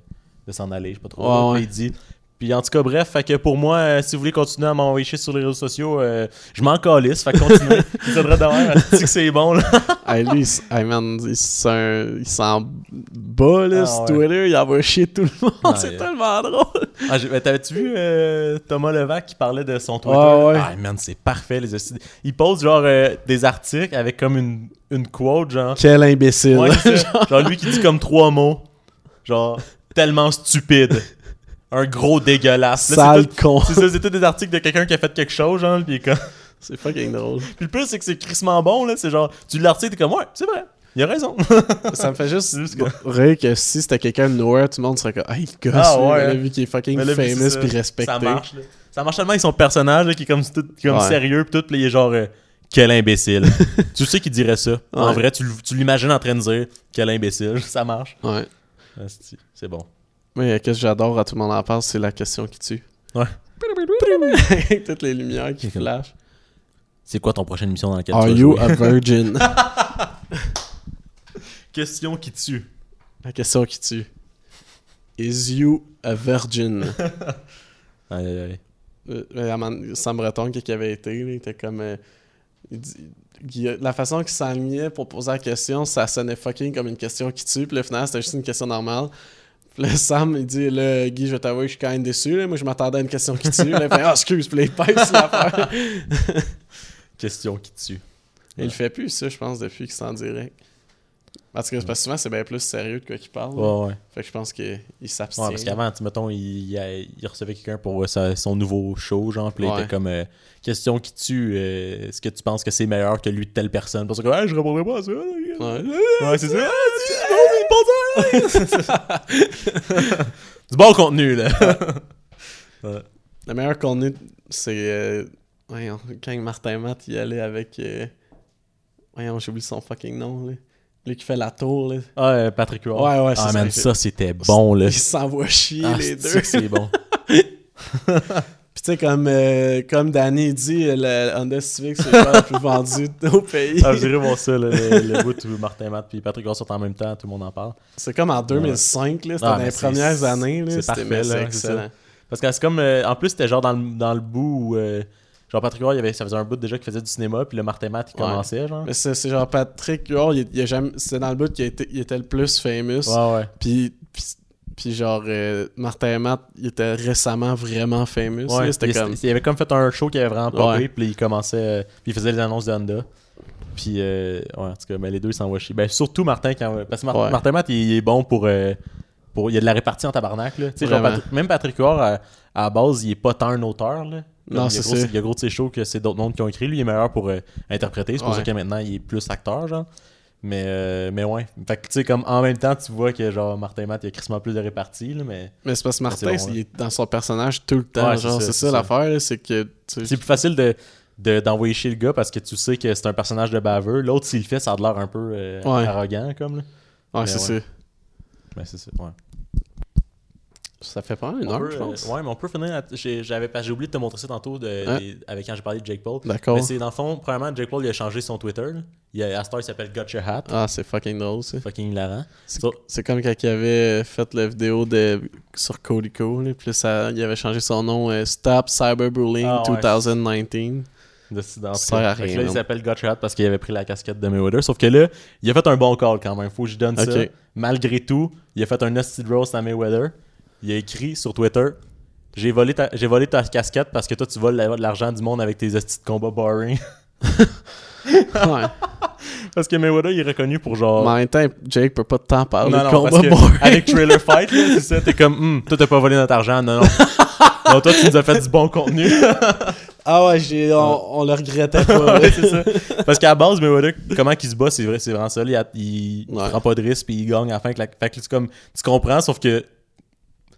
de s'en aller, je sais pas trop. Ouais, Puis ouais. il dit. Puis en tout cas, bref, fait que pour moi, euh, si vous voulez continuer à m'envoyer sur les réseaux sociaux, euh, je m'en calisse, fait que continuez. Il faudrait de même, tu que c'est bon là. Hey, lui, il hey, man, il là, Ah, sur ouais. Twitter, il envoie chier tout le monde. Ah, c'est yeah. tellement drôle. Ah, T'avais-tu vu euh, Thomas Levac qui parlait de son Twitter? Ah, ouais. Ah, man, c'est parfait. Les. Il pose genre des articles avec comme une, une quote, genre. Quel imbécile. Ouais, genre lui qui dit comme trois mots. Genre, tellement stupide. Un gros dégueulasse. Là, Sale tout- con. C'est ça, c'est tous des articles de quelqu'un qui a fait quelque chose, genre, puis est comme. C'est fucking drôle. Puis le plus, c'est que c'est crissement bon, là. C'est genre, tu l'article, t'es comme, ouais, c'est vrai. Il a raison. Ça me fait juste juste que- rire que si c'était quelqu'un de nowhere, tout le monde serait comme, hey, le gars, Ah, ouais, là, hein. vu qu'il est fucking là, puis famous c'est puis ça. respecté. Ça marche, là. Ça marche tellement avec son personnage, là, qui est comme, tout, comme Ouais. sérieux, pis tout, pis là, il est genre, euh, quel imbécile. tu sais qu'il dirait ça. En vrai, tu, l'imagines en train de dire, quel imbécile. Ça marche. Ouais. C'est bon. Mais euh, qu'est-ce que j'adore à tout le monde en parle, c'est la question qui tue. Ouais. Avec toutes les lumières qui flashent. C'est quoi ton prochaine émission dans laquelle Are tu vas you jouer? a virgin? Question qui tue. La question qui tue. Is you a virgin? Aïe, aïe, aïe. Euh, Sam Breton, qui avait été, il était comme. euh, il dit- Guilla- la façon qu'il s'alignait pour poser la question, ça sonnait fucking comme une question qui tue. Puis là, finalement, c'était juste une question normale. Là, Sam, il dit là, Guy, je vais t'avouer, je suis quand même déçu. Là. Moi, je m'attendais à une question qui tue. Là, il fait Ah, excuse, puis il pèse l'affaire. Question qui tue. Il fait plus ça, je pense, depuis qu'il est en direct. Parce que, parce que souvent, c'est bien plus sérieux de quoi qu'il parle. Ouais, ouais. Fait que je pense qu'il s'abstient. Ouais, parce qu'avant, mettons, il, recevait quelqu'un pour euh, sa- son nouveau show, genre, puis il était comme euh, question qui tue, euh, est-ce que tu penses que c'est meilleur que lui de telle personne Parce que, ouais, je répondrai pas à ça. Ouais. Ouais, c'est ça. Du bon contenu, là. Ouais. Le meilleur contenu, c'est. euh, voyons, quand Martin Matt y allait avec. voyons, j'ai oublié son fucking nom, là. Lui qui fait la tour, là. Ah, euh, Patrick Huard. Ouais, ouais, c'est Ah, ça, man, ça, c'était bon, là. Ils s'envoient chier, Ah, les deux. c'est bon. Puis tu sais, comme, euh, comme Danny dit, le Honda Civic, c'est le plus vendu au pays. Ah, je dirais voir ça, là, le, le bout où Martin Matt puis Patrick Huard sont en même temps, tout le monde en parle. C'est comme en 2005, là. C'était Ah, dans les c'est- premières années, là. C'est parfait, là. c'est excellent. Parce que c'est comme. euh, en plus, c'était genre dans le, dans le bout où. euh, genre, Patrick Huard, il avait, ça faisait un bout déjà qu'il faisait du cinéma, puis le Martin Matt, il Ouais. commençait, genre. Mais c'est c'est genre Patrick Huard, il, jamais, c'était dans le bout qu'il il était le plus famous. Ouais, ouais. Puis, puis, puis genre, euh, Martin Matt, il était récemment vraiment famous. Ouais, il, comme. il avait comme fait un show qui avait vraiment Ouais. puis il commençait. euh, puis il faisait les annonces de Honda. Puis, euh, ouais, en tout cas, ben, les deux ils s'envoient chier. Ben, surtout Martin, quand, parce que Mar- Ouais. Martin Matt, il, il est bon pour. euh, pour il y a de la répartie en tabarnak, là. Genre, même Patrick Huard, à, à la base, il est pas tant un auteur, là. Non, c'est ça. Il y a gros de ses shows que c'est d'autres mondes qui ont écrit. Lui, il est meilleur pour euh, interpréter. C'est pour Ouais. ça que maintenant, il est plus acteur, genre. Mais, euh, mais ouais. Fait que, tu sais, comme en même temps, tu vois que, genre, Martin Matt, il y a crissement plus de répartie, là, mais. Mais c'est parce que Martin, bon, il est dans son personnage tout le temps. Ouais, c'est genre, ça, c'est l'affaire, c'est que. C'est plus facile de de- d'envoyer chez le gars parce que tu sais que c'est un personnage de baveux. L'autre, s'il le fait, ça a l'air un peu euh, Ouais. arrogant, comme. Là. Ouais, c'est ça. Mais c'est ça, ouais. Ça fait pas une On heure, peut, je euh, pense. ouais, mais on peut finir. J'avais j'ai oublié de te montrer ça tantôt de, Hein? des- avec quand j'ai parlé de Jake Paul. D'accord. Mais c'est dans le fond, premièrement, Jake Paul il a changé son Twitter. Il a, à heure, il s'appelle Got Your Hat. Ah, c'est fucking drôle, ça. Fucking hilarant. C'est So- c'est comme quand il avait fait la vidéo de, sur Codico, là, puis ça, il avait changé son nom euh, Stop Cyberbullying Ah, ouais. 2019. de, dans Ça sert à rien, là, il s'appelle Got Your Hat parce qu'il avait pris la casquette de Mayweather. Sauf que là, il a fait un bon call quand même. Faut que je donne ça. Ok. Malgré tout, il a fait un nasty roast à Mayweather. Il a écrit sur Twitter J'ai volé, ta, j'ai volé ta casquette parce que toi, tu voles l'argent du monde avec tes hosties de combats boring. ouais. Parce que Mayweather, il est reconnu pour genre. Mais en même temps, Jake peut pas tant parler non, de non, combat parce que boring. avec Trailer Fight, là, c'est ça, t'es comme, Hum, toi, t'as pas volé notre argent, non, non. non, toi, tu nous as fait du bon contenu. Ah ouais, j'ai, on, on le regrettait pas. Ouais, c'est ça. Parce qu'à la base, Mayweather, comment qu'il se bat, c'est vrai, c'est vraiment ça. là, Il, il Ouais. prend pas de risque puis il gagne à la fin. Fait que c'est comme, tu comprends, sauf que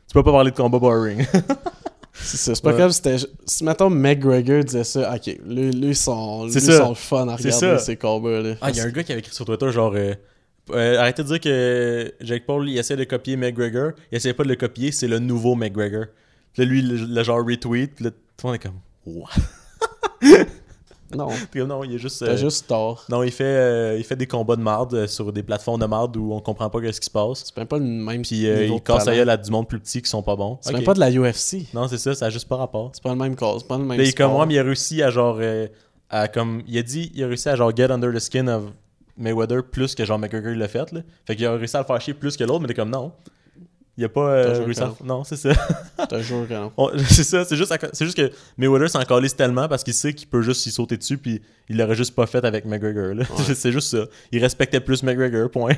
tu peux pas parler de combat boring. C'est ça, c'est pas Ouais. comme si c'était. Si mettons McGregor disait ça, ok, lui, lui sont, lui C'est ça. sont le fun à C'est regarder ces combats là. Ah, il y a un gars qui avait écrit sur Twitter genre. euh, euh, arrêtez de dire que Jake Paul il essaie de copier McGregor. Il essaie pas de le copier, c'est le nouveau McGregor. Puis là, lui, le, le genre retweet. Puis là, tout le monde est comme. What? Non. Non, il est juste. T'as euh, juste tort. Non, il fait, euh, il fait des combats de marde euh, sur des plateformes de marde où on comprend pas ce qui se passe. C'est même pas le même Puis euh, il casse la gueule à du monde plus petit qui sont pas bons. C'est même pas de la UFC. Non, c'est ça, ça a juste pas rapport. C'est pas le même cause, c'est pas le même il est comme moi, mais il a réussi à genre. à, comme, il a dit, il a réussi à genre get under the skin of Mayweather plus que genre McGregor l'a fait. Là. Fait qu'il a réussi à le faire chier plus que l'autre, mais t'es comme non. Il a pas euh, à... Non, c'est ça. Toujours que non. On- c'est ça, c'est juste, à c'est juste que Mayweather s'en calisse tellement parce qu'il sait qu'il peut juste s'y sauter dessus puis il l'aurait juste pas fait avec McGregor. Ouais. c'est juste ça. Il respectait plus McGregor, point.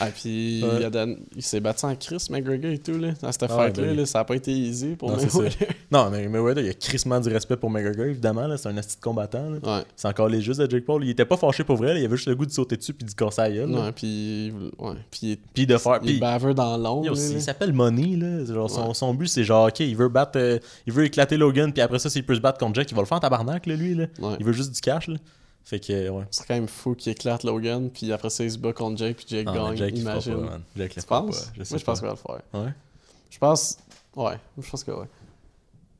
Ah, puis Ouais. il, il s'est battu en Chris, McGregor et tout, là. Dans cette Ah fight-là, ça a pas été easy pour non, Mayweather. Non, mais Mayweather, il a crissement du respect pour McGregor, évidemment. là. C'est un asti de combattant. Là. C'est encore les juste de Jake Paul. Il était pas fâché pour vrai. là. Il avait juste le goût de sauter dessus puis de casser la gueule. puis. Ouais. Puis, Puis de faire. il Puis, dans l'ombre. S'appelle Money, là. Genre, son, Ouais. son but, c'est genre, ok, il veut battre. euh, il veut éclater Logan, puis après ça, s'il peut se battre contre Jack, il va le faire en tabarnak, là, lui, là. Ouais. Il veut juste du cash, là. Fait que, ouais. C'est quand même fou qu'il éclate Logan, puis après ça, il se bat contre Jake, puis Jake Ah, mais gagne. Fera imagine. pas, tu penses pas. Je Moi, je pense qu'il va le faire. Ouais. Je pense. Ouais, je pense que ouais.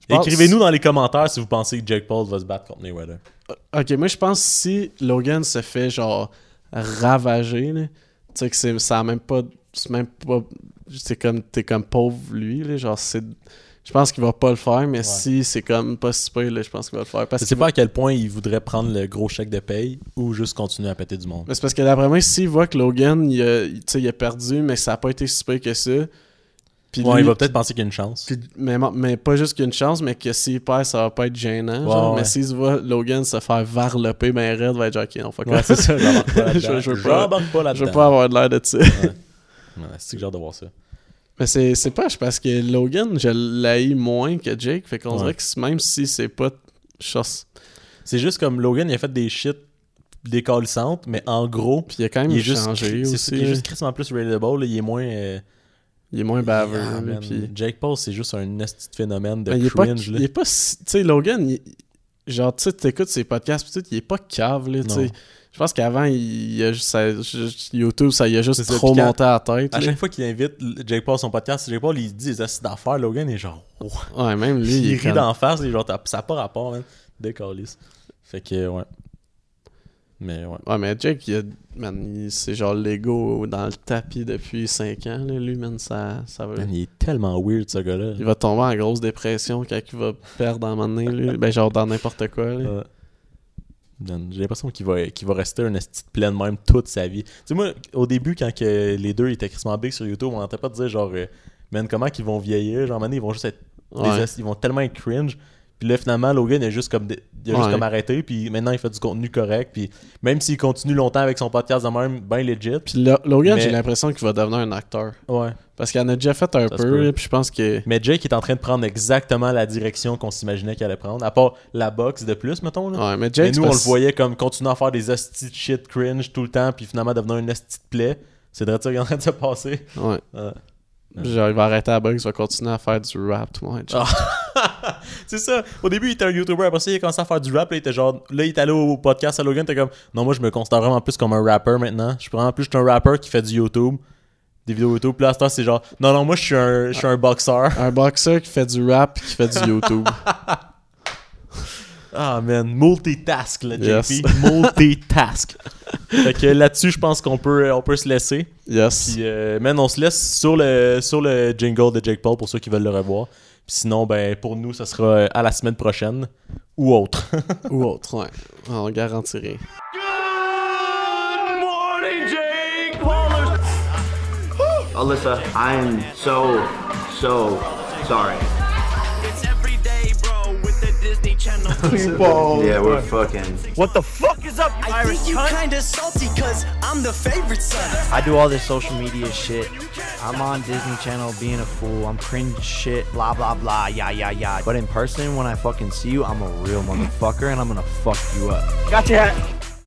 Pense- Écrivez-nous dans les commentaires si vous pensez que Jake Paul va se battre contre Mayweather. Ok, moi je pense que si Logan se fait genre ravager, tu sais que c'est ça a même pas. C'est même pas. C'est comme. T'es comme pauvre lui, là, genre c'est. Je pense qu'il va pas le faire, mais si c'est comme pas si pire, là, je pense qu'il va le faire. Parce Je sais pas à quel point il voudrait prendre le gros chèque de paye ou juste continuer à péter du monde. Mais c'est parce que d'après moi, s'il voit que Logan, il a, il- a perdu, mais ça a pas été si pire que ça. Puis Ouais, lui- il va peut-être penser qu'il y a une chance. Puis- mais, mais pas juste qu'il y a une chance, mais que s'il perd, ça va pas être gênant. Ouais, genre. ouais. Mais s'il se voit Logan se faire varloper ben raide, va être ok, non, fuck Ouais, c'est ça, J'embarque pas là-dedans. je veux pas avoir de l'air de ça. Ouais. C'est que j'ai hâte de voir ça. Mais c'est, c'est parce que Logan, je l'haïs moins que Jake. Fait qu'on Ouais. dirait que même si c'est pas. chose C'est juste comme Logan, il a fait des shit décalissantes, mais en gros, Puis il a quand même il est juste, changé aussi. Il est juste crissement plus relatable, là, il est moins. euh, Il est moins ah, là, man, puis- Jake Paul, c'est juste un esti de phénomène de Mais pas. cringe. Il est pas. Tu sais, Logan, il- genre, tu sais, t'écoutes ses podcasts, pis il est pas cave, là, tu sais. Je pense qu'avant, il, il a juste, ça- YouTube, ça y a juste ça, trop monté à la tête. À là. chaque fois qu'il invite Jake Paul à son podcast, Jake Paul il dit des acides d'affaires, Logan est genre. oh. Ouais, même lui, il, il est rit d'en face, il genre, ça n'a pas rapport, man. Décalisse. Fait que, ouais. Mais ouais. Ouais, mais Jake, il a, man, il- c'est genre l'ego dans le tapis depuis 5 ans, là, lui, man, ça, ça va... Man, il est tellement weird, ce gars-là. Il va tomber en grosse dépression quand il va perdre à un moment donné, lui. Ben, genre dans n'importe quoi, là. Ouais. Man, J'ai l'impression qu'il va, qu'il va rester un esti de pleine même toute sa vie. Tu sais, moi, au début, quand que les deux étaient crissement big sur YouTube, on n'entendait pas dire genre, euh, man, comment qu'ils vont vieillir? Genre, maintenant, ils vont juste être. Ouais. ils vont tellement être cringe. Puis là, finalement, Logan, a juste comme, il a juste comme arrêté. Puis maintenant, il fait du contenu correct. Puis même s'il continue longtemps avec son podcast de même, ben legit. Puis Lo- Logan, Mais- j'ai l'impression qu'il va devenir un acteur. Ouais. Parce qu'il en a déjà fait un Ça peu, puis je pense que... Mais Jake est en train de prendre exactement la direction qu'on s'imaginait qu'il allait prendre. À part la boxe de plus, mettons. Là. Ouais, mais Jake, nous, on le voyait comme continuer à faire des hosties de shit cringe tout le temps, puis finalement devenir une hostie de plaie. C'est de ça qui est en train de se passer. Ouais. Ouais. Genre, il va arrêter la boxe, il va continuer à faire du rap, tout le monde. Ah. c'est ça. Au début, il était un YouTuber. Après ça, il a commencé à faire du rap. Là, il était genre. Là, il est allé au podcast à Logan. Il était comme. Non, moi, je me considère vraiment plus comme un rapper maintenant. Je suis vraiment plus juste un rapper qui fait du YouTube. Des vidéos YouTube. Puis là, ce c'est genre. Non, non, moi, je suis un, je suis un boxeur. Un boxeur qui fait du rap qui fait du YouTube. Ah, man. Multitask, là, Yes. JP. Multitask. fait que là-dessus, je pense qu'on peut, on peut se laisser. Yes. Puis, euh, man, on se laisse sur le, sur le jingle de Jake Paul pour ceux qui veulent le revoir. Puis sinon, ben, pour nous, ça sera euh, à la semaine prochaine ou autre. Ou autre, ouais. On garantit rien. Alyssa, I am so, so sorry. Yeah, we're fucking. What the fuck is up, you I Irish think you cunt? kinda salty cause I'm the favorite son. I do all this social media shit. I'm on Disney Channel being a fool. I'm cringe shit, blah blah blah, yeah yeah yeah. But in person, when I fucking see you, I'm a real motherfucker and I'm gonna fuck you up. Got your hat.